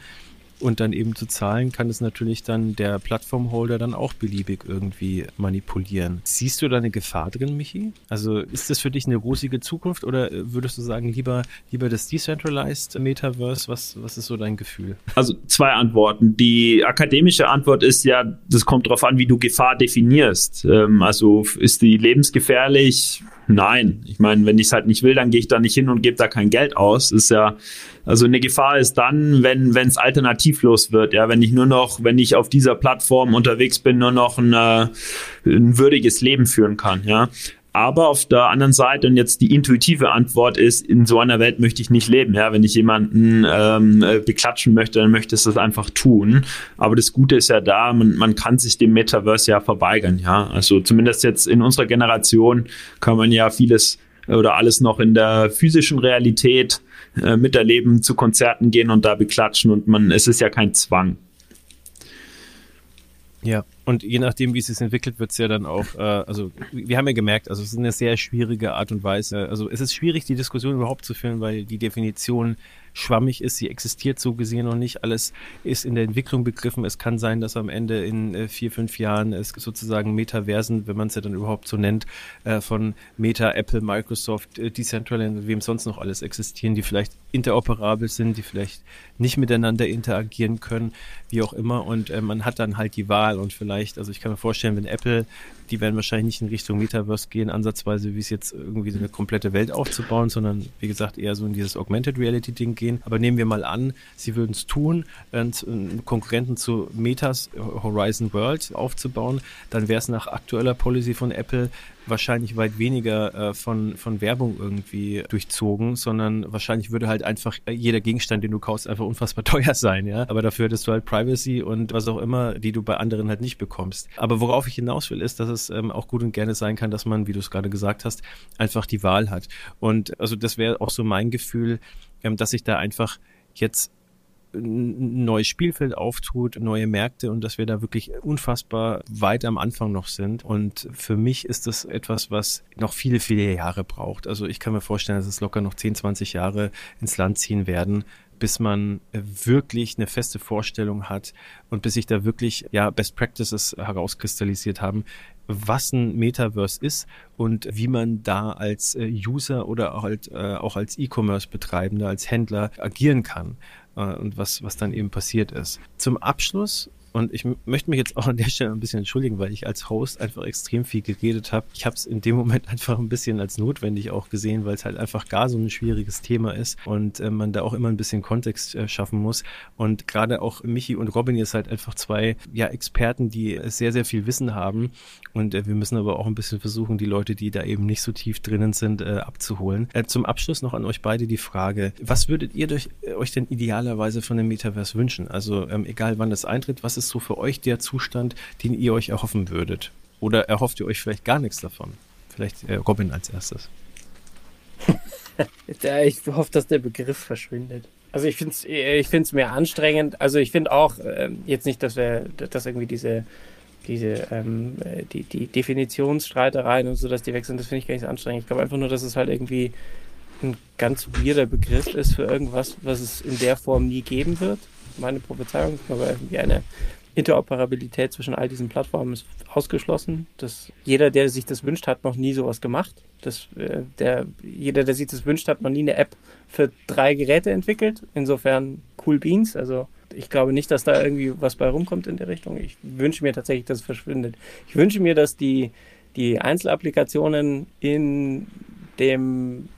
und dann eben zu zahlen, kann es natürlich dann der Plattformholder dann auch beliebig irgendwie manipulieren. Siehst du da eine Gefahr drin, Michi? Also ist das für dich eine rosige Zukunft oder würdest du sagen, lieber, lieber das Decentralized Metaverse? Was, was ist so dein Gefühl? Also zwei Antworten. Die akademische Antwort ist ja, das kommt darauf an, wie du Gefahr definierst. Ähm, also ist die lebensgefährlich? Nein. Ich meine, wenn ich es halt nicht will, dann gehe ich da nicht hin und gebe da kein Geld aus. Ist ja, also eine Gefahr ist dann, wenn wenn es alternativlos wird. Ja, wenn ich nur noch, wenn ich auf dieser Plattform unterwegs bin, nur noch ein, äh, ein würdiges Leben führen kann. Ja, aber auf der anderen Seite, und jetzt die intuitive Antwort ist, in so einer Welt möchte ich nicht leben. Ja, wenn ich jemanden ähm, äh, beklatschen möchte, dann möchte ich das einfach tun. Aber das Gute ist ja da, man, man kann sich dem Metaverse ja verweigern. Ja, also zumindest jetzt in unserer Generation kann man ja vieles oder alles noch in der physischen Realität äh, miterleben, zu Konzerten gehen und da beklatschen und man, es ist ja kein Zwang. Ja, Und je nachdem, wie es sich entwickelt, wird es ja dann auch, äh, also wir haben ja gemerkt, also es ist eine sehr schwierige Art und Weise. Also es ist schwierig, die Diskussion überhaupt zu führen, weil die Definition schwammig ist. Sie existiert so gesehen noch nicht. Alles ist in der Entwicklung begriffen. Es kann sein, dass am Ende in äh, vier, fünf Jahren es sozusagen Metaversen, wenn man es ja dann überhaupt so nennt, äh, von Meta, Apple, Microsoft, äh, Decentraland, wem sonst noch alles existieren, die vielleicht interoperabel sind, die vielleicht nicht miteinander interagieren können, wie auch immer. Und man hat dann halt die Wahl und vielleicht, also ich kann mir vorstellen, wenn Apple die werden wahrscheinlich nicht in Richtung Metaverse gehen, ansatzweise, wie es jetzt irgendwie so eine komplette Welt aufzubauen, sondern wie gesagt eher so in dieses Augmented Reality Ding gehen. Aber nehmen wir mal an, sie würden es tun, einen Konkurrenten zu Metas Horizon World aufzubauen, dann wäre es nach aktueller Policy von Apple wahrscheinlich weit weniger äh, von, von Werbung irgendwie durchzogen, sondern wahrscheinlich würde halt einfach jeder Gegenstand, den du kaufst, einfach unfassbar teuer sein, ja. Aber dafür hättest du halt Privacy und was auch immer, die du bei anderen halt nicht bekommst. Aber worauf ich hinaus will, ist, dass es ähm, auch gut und gerne sein kann, dass man, wie du es gerade gesagt hast, einfach die Wahl hat. Und also das wäre auch so mein Gefühl, ähm, dass ich da einfach jetzt ein neues Spielfeld auftut, neue Märkte und dass wir da wirklich unfassbar weit am Anfang noch sind. Und für mich ist das etwas, was noch viele, viele Jahre braucht. Also ich kann mir vorstellen, dass es locker noch 10, 20 Jahre ins Land ziehen werden, bis man wirklich eine feste Vorstellung hat und bis sich da wirklich ja Best Practices herauskristallisiert haben, was ein Metaverse ist und wie man da als äh, User oder äh, auch als E-Commerce-Betreibender, als Händler agieren kann äh, und was, was dann eben passiert ist. Zum Abschluss und ich möchte mich jetzt auch an der Stelle ein bisschen entschuldigen, weil ich als Host einfach extrem viel geredet habe. Ich habe es in dem Moment einfach ein bisschen als notwendig auch gesehen, weil es halt einfach gar so ein schwieriges Thema ist und äh, man da auch immer ein bisschen Kontext äh, schaffen muss. Und gerade auch Michi und Robin ist halt einfach zwei ja, Experten, die sehr, sehr viel Wissen haben. Und äh, wir müssen aber auch ein bisschen versuchen, die Leute, die da eben nicht so tief drinnen sind, äh, abzuholen. Äh, zum Abschluss noch an euch beide die Frage, was würdet ihr durch, euch denn idealerweise von dem Metaverse wünschen? Also ähm, egal wann das eintritt, was ist so für euch der Zustand, den ihr euch erhoffen würdet? Oder erhofft ihr euch vielleicht gar nichts davon? Vielleicht äh, Robin als erstes. ich hoffe, dass der Begriff verschwindet. Also ich finde es ich find's mehr anstrengend. Also ich finde auch äh, jetzt nicht, dass wir, dass irgendwie diese, diese ähm, die, die Definitionsstreitereien und so, dass die wechseln, das finde ich gar nicht so anstrengend. Ich glaube einfach nur, dass es halt irgendwie ein ganz weirder Begriff ist für irgendwas, was es in der Form nie geben wird. Meine Prophezeiung, ich glaube, irgendwie eine Interoperabilität zwischen all diesen Plattformen ist ausgeschlossen. Das, jeder, der sich das wünscht, hat noch nie sowas gemacht. Das, äh, der, jeder, der sich das wünscht, hat noch nie eine App für drei Geräte entwickelt. Insofern cool Beans. Also ich glaube nicht, dass da irgendwie was bei rumkommt in der Richtung. Ich wünsche mir tatsächlich, dass es verschwindet. Ich wünsche mir, dass die, die Einzelapplikationen in dem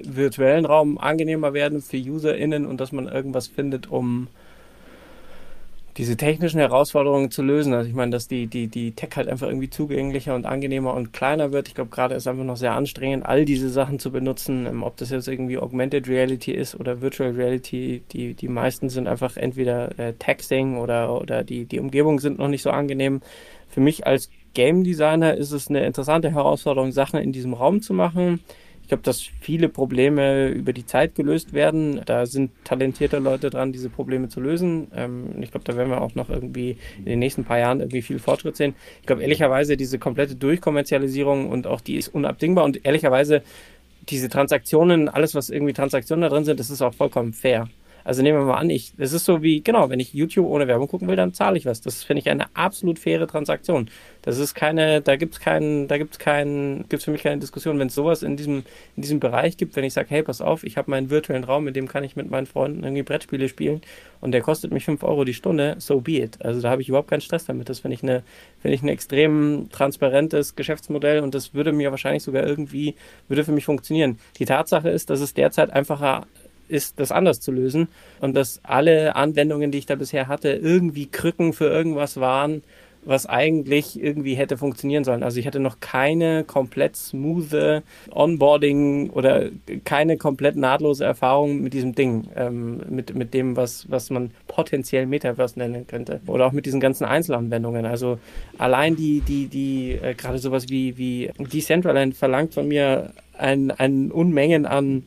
virtuellen Raum angenehmer werden für UserInnen und dass man irgendwas findet, um diese technischen Herausforderungen zu lösen. Also ich meine, dass die, die, die Tech halt einfach irgendwie zugänglicher und angenehmer und kleiner wird. Ich glaube, gerade ist einfach noch sehr anstrengend, all diese Sachen zu benutzen. Ähm, ob das jetzt irgendwie Augmented Reality ist oder Virtual Reality, die, die meisten sind einfach entweder äh, Texting oder, oder die, die Umgebungen sind noch nicht so angenehm. Für mich als Game Designer ist es eine interessante Herausforderung, Sachen in diesem Raum zu machen ich glaube, dass viele Probleme über die Zeit gelöst werden. Da sind talentierte Leute dran, diese Probleme zu lösen. Ähm, ich glaube, da werden wir auch noch irgendwie in den nächsten paar Jahren irgendwie viel Fortschritt sehen. Ich glaube, ehrlicherweise, diese komplette Durchkommerzialisierung und auch die ist unabdingbar und ehrlicherweise diese Transaktionen, alles, was irgendwie Transaktionen da drin sind, das ist auch vollkommen fair. Also nehmen wir mal an, ich, das ist so wie, genau, wenn ich YouTube ohne Werbung gucken will, dann zahle ich was. Das finde ich eine absolut faire Transaktion. Das ist keine, da gibt's keinen, da gibt's keinen, gibt's für mich keine Diskussion. Wenn es sowas in diesem, in diesem Bereich gibt, wenn ich sage, hey, pass auf, ich habe meinen virtuellen Raum, in dem kann ich mit meinen Freunden irgendwie Brettspiele spielen und der kostet mich fünf Euro die Stunde, so be it. Also da habe ich überhaupt keinen Stress damit. Das finde ich eine, finde ich ein extrem transparentes Geschäftsmodell und das würde mir wahrscheinlich sogar irgendwie, würde für mich funktionieren. Die Tatsache ist, dass es derzeit einfacher ist, das anders zu lösen. Und dass alle Anwendungen, die ich da bisher hatte, irgendwie Krücken für irgendwas waren, was eigentlich irgendwie hätte funktionieren sollen. Also ich hatte noch keine komplett smooth Onboarding oder keine komplett nahtlose Erfahrung mit diesem Ding, ähm, mit, mit dem, was, was man potenziell Metaverse nennen könnte. Oder auch mit diesen ganzen Einzelanwendungen. Also allein die, die, die, äh, gerade sowas wie, wie Decentraland verlangt von mir ein, ein Unmengen an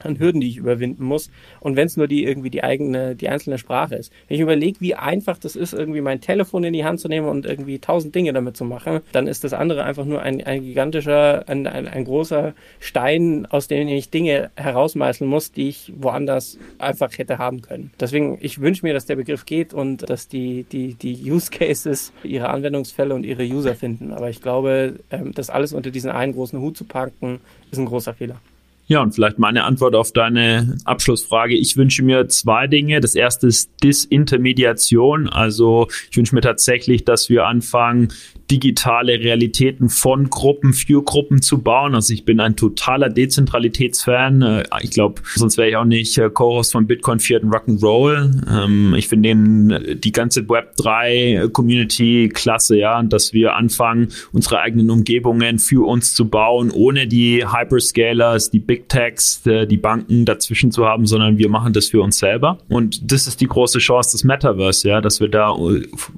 an Hürden, die ich überwinden muss. Und wenn es nur die irgendwie die eigene, die einzelne Sprache ist. Wenn ich überlege, wie einfach das ist, irgendwie mein Telefon in die Hand zu nehmen und irgendwie tausend Dinge damit zu machen, dann ist das andere einfach nur ein, ein gigantischer, ein, ein, ein großer Stein, aus dem ich Dinge herausmeißeln muss, die ich woanders einfach hätte haben können. Deswegen, ich wünsche mir, dass der Begriff geht und dass die, die, die Use Cases ihre Anwendungsfälle und ihre User finden. Aber ich glaube, ähm, das alles unter diesen einen großen Hut zu packen, ist ein großer Fehler. Ja, und vielleicht meine Antwort auf deine Abschlussfrage. Ich wünsche mir zwei Dinge. Das erste ist Disintermediation. Also ich wünsche mir tatsächlich, dass wir anfangen, digitale Realitäten von Gruppen für Gruppen zu bauen. Also ich bin ein totaler Dezentralitätsfan. Äh, ich glaube, sonst wäre ich auch nicht äh, Co-Host von Bitcoin Fiat und Rock'n'Roll. Ähm, ich finde den die ganze Web3 Community klasse, ja, dass wir anfangen, unsere eigenen Umgebungen für uns zu bauen, ohne die Hyperscalers, die Big Techs, äh, die Banken dazwischen zu haben, sondern wir machen das für uns selber. Und das ist die große Chance des Metaverse, ja, dass wir da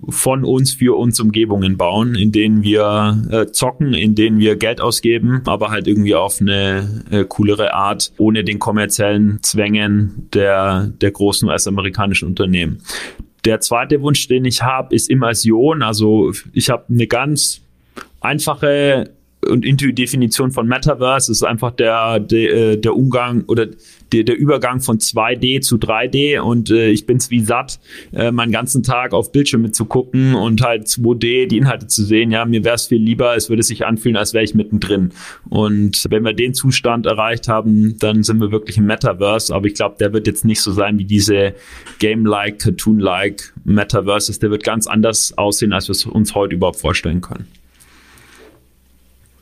von uns für uns Umgebungen bauen in denen wir äh, zocken, in denen wir Geld ausgeben, aber halt irgendwie auf eine äh, coolere Art, ohne den kommerziellen Zwängen der, der großen US-amerikanischen Unternehmen. Der zweite Wunsch, den ich habe, ist Immersion. Also ich habe eine ganz einfache und Definition von Metaverse ist einfach der, der, äh, der Umgang oder der, der Übergang von 2D zu 3D und äh, ich bin's wie satt, äh, meinen ganzen Tag auf Bildschirme zu gucken und halt 2D die Inhalte zu sehen. Ja, mir wäre es viel lieber, es würde sich anfühlen, als wäre ich mittendrin. Und wenn wir den Zustand erreicht haben, dann sind wir wirklich im Metaverse. Aber ich glaube, der wird jetzt nicht so sein wie diese Game-like, Cartoon-like Metaverses. Der wird ganz anders aussehen, als wir es uns heute überhaupt vorstellen können.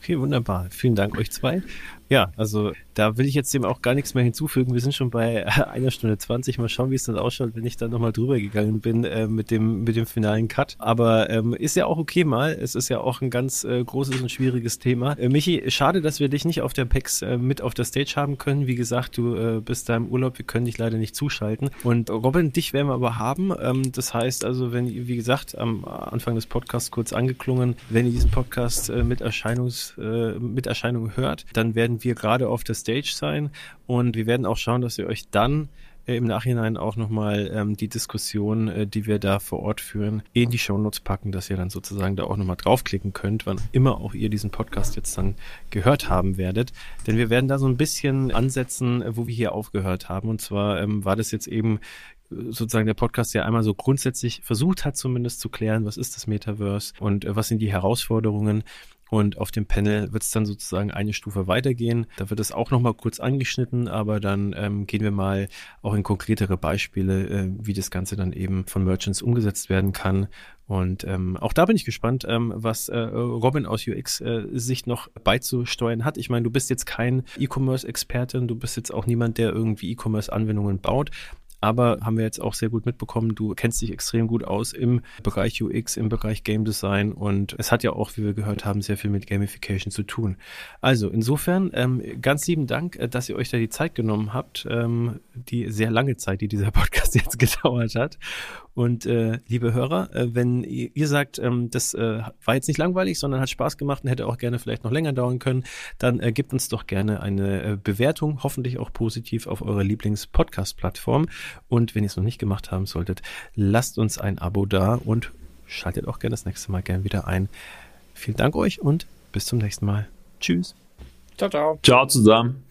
Okay, wunderbar. Vielen Dank euch zwei. Ja, also da will ich jetzt dem auch gar nichts mehr hinzufügen. Wir sind schon bei einer Stunde zwanzig. Mal schauen, wie es dann ausschaut, wenn ich dann nochmal drüber gegangen bin äh, mit dem mit dem finalen Cut. Aber ähm, ist ja auch okay mal. Es ist ja auch ein ganz äh, großes und schwieriges Thema. Äh, Michi, schade, dass wir dich nicht auf der PEX äh, mit auf der Stage haben können. Wie gesagt, du äh, bist da im Urlaub. Wir können dich leider nicht zuschalten. Und Robin, dich werden wir aber haben. Ähm, das heißt also, wenn, wie gesagt, am Anfang des Podcasts kurz angeklungen, wenn ihr diesen Podcast äh, mit Erscheinungs äh, mit Erscheinung hört, dann werden wir gerade auf der Stage sein und wir werden auch schauen, dass wir euch dann äh, im Nachhinein auch nochmal ähm, die Diskussion, äh, die wir da vor Ort führen, in die Shownotes packen, dass ihr dann sozusagen da auch nochmal draufklicken könnt, wann immer auch ihr diesen Podcast jetzt dann gehört haben werdet. Denn wir werden da so ein bisschen ansetzen, wo wir hier aufgehört haben. Und zwar ähm, war das jetzt eben sozusagen der Podcast ja einmal so grundsätzlich versucht hat, zumindest zu klären, was ist das Metaverse und äh, was sind die Herausforderungen. Und auf dem Panel wird es dann sozusagen eine Stufe weitergehen. Da wird es auch nochmal kurz angeschnitten, aber dann ähm, gehen wir mal auch in konkretere Beispiele, äh, wie das Ganze dann eben von Merchants umgesetzt werden kann. Und ähm, auch da bin ich gespannt, ähm, was äh, Robin aus UX-Sicht äh, noch beizusteuern hat. Ich meine, du bist jetzt kein E-Commerce-Expertin, du bist jetzt auch niemand, der irgendwie E-Commerce-Anwendungen baut. Aber haben wir jetzt auch sehr gut mitbekommen, du kennst dich extrem gut aus im Bereich UX, im Bereich Game Design und es hat ja auch, wie wir gehört haben, sehr viel mit Gamification zu tun. Also insofern ähm, ganz lieben Dank, äh, dass ihr euch da die Zeit genommen habt, ähm, die sehr lange Zeit, die dieser Podcast jetzt gedauert hat. Und äh, liebe Hörer, äh, wenn ihr, ihr sagt, ähm, das äh, war jetzt nicht langweilig, sondern hat Spaß gemacht und hätte auch gerne vielleicht noch länger dauern können, dann äh, gebt uns doch gerne eine äh, Bewertung, hoffentlich auch positiv auf eurer Lieblings-Podcast-Plattform. Und wenn ihr es noch nicht gemacht haben solltet, lasst uns ein Abo da und schaltet auch gerne das nächste Mal gern wieder ein. Vielen Dank euch und bis zum nächsten Mal. Tschüss. Ciao, ciao. Ciao zusammen.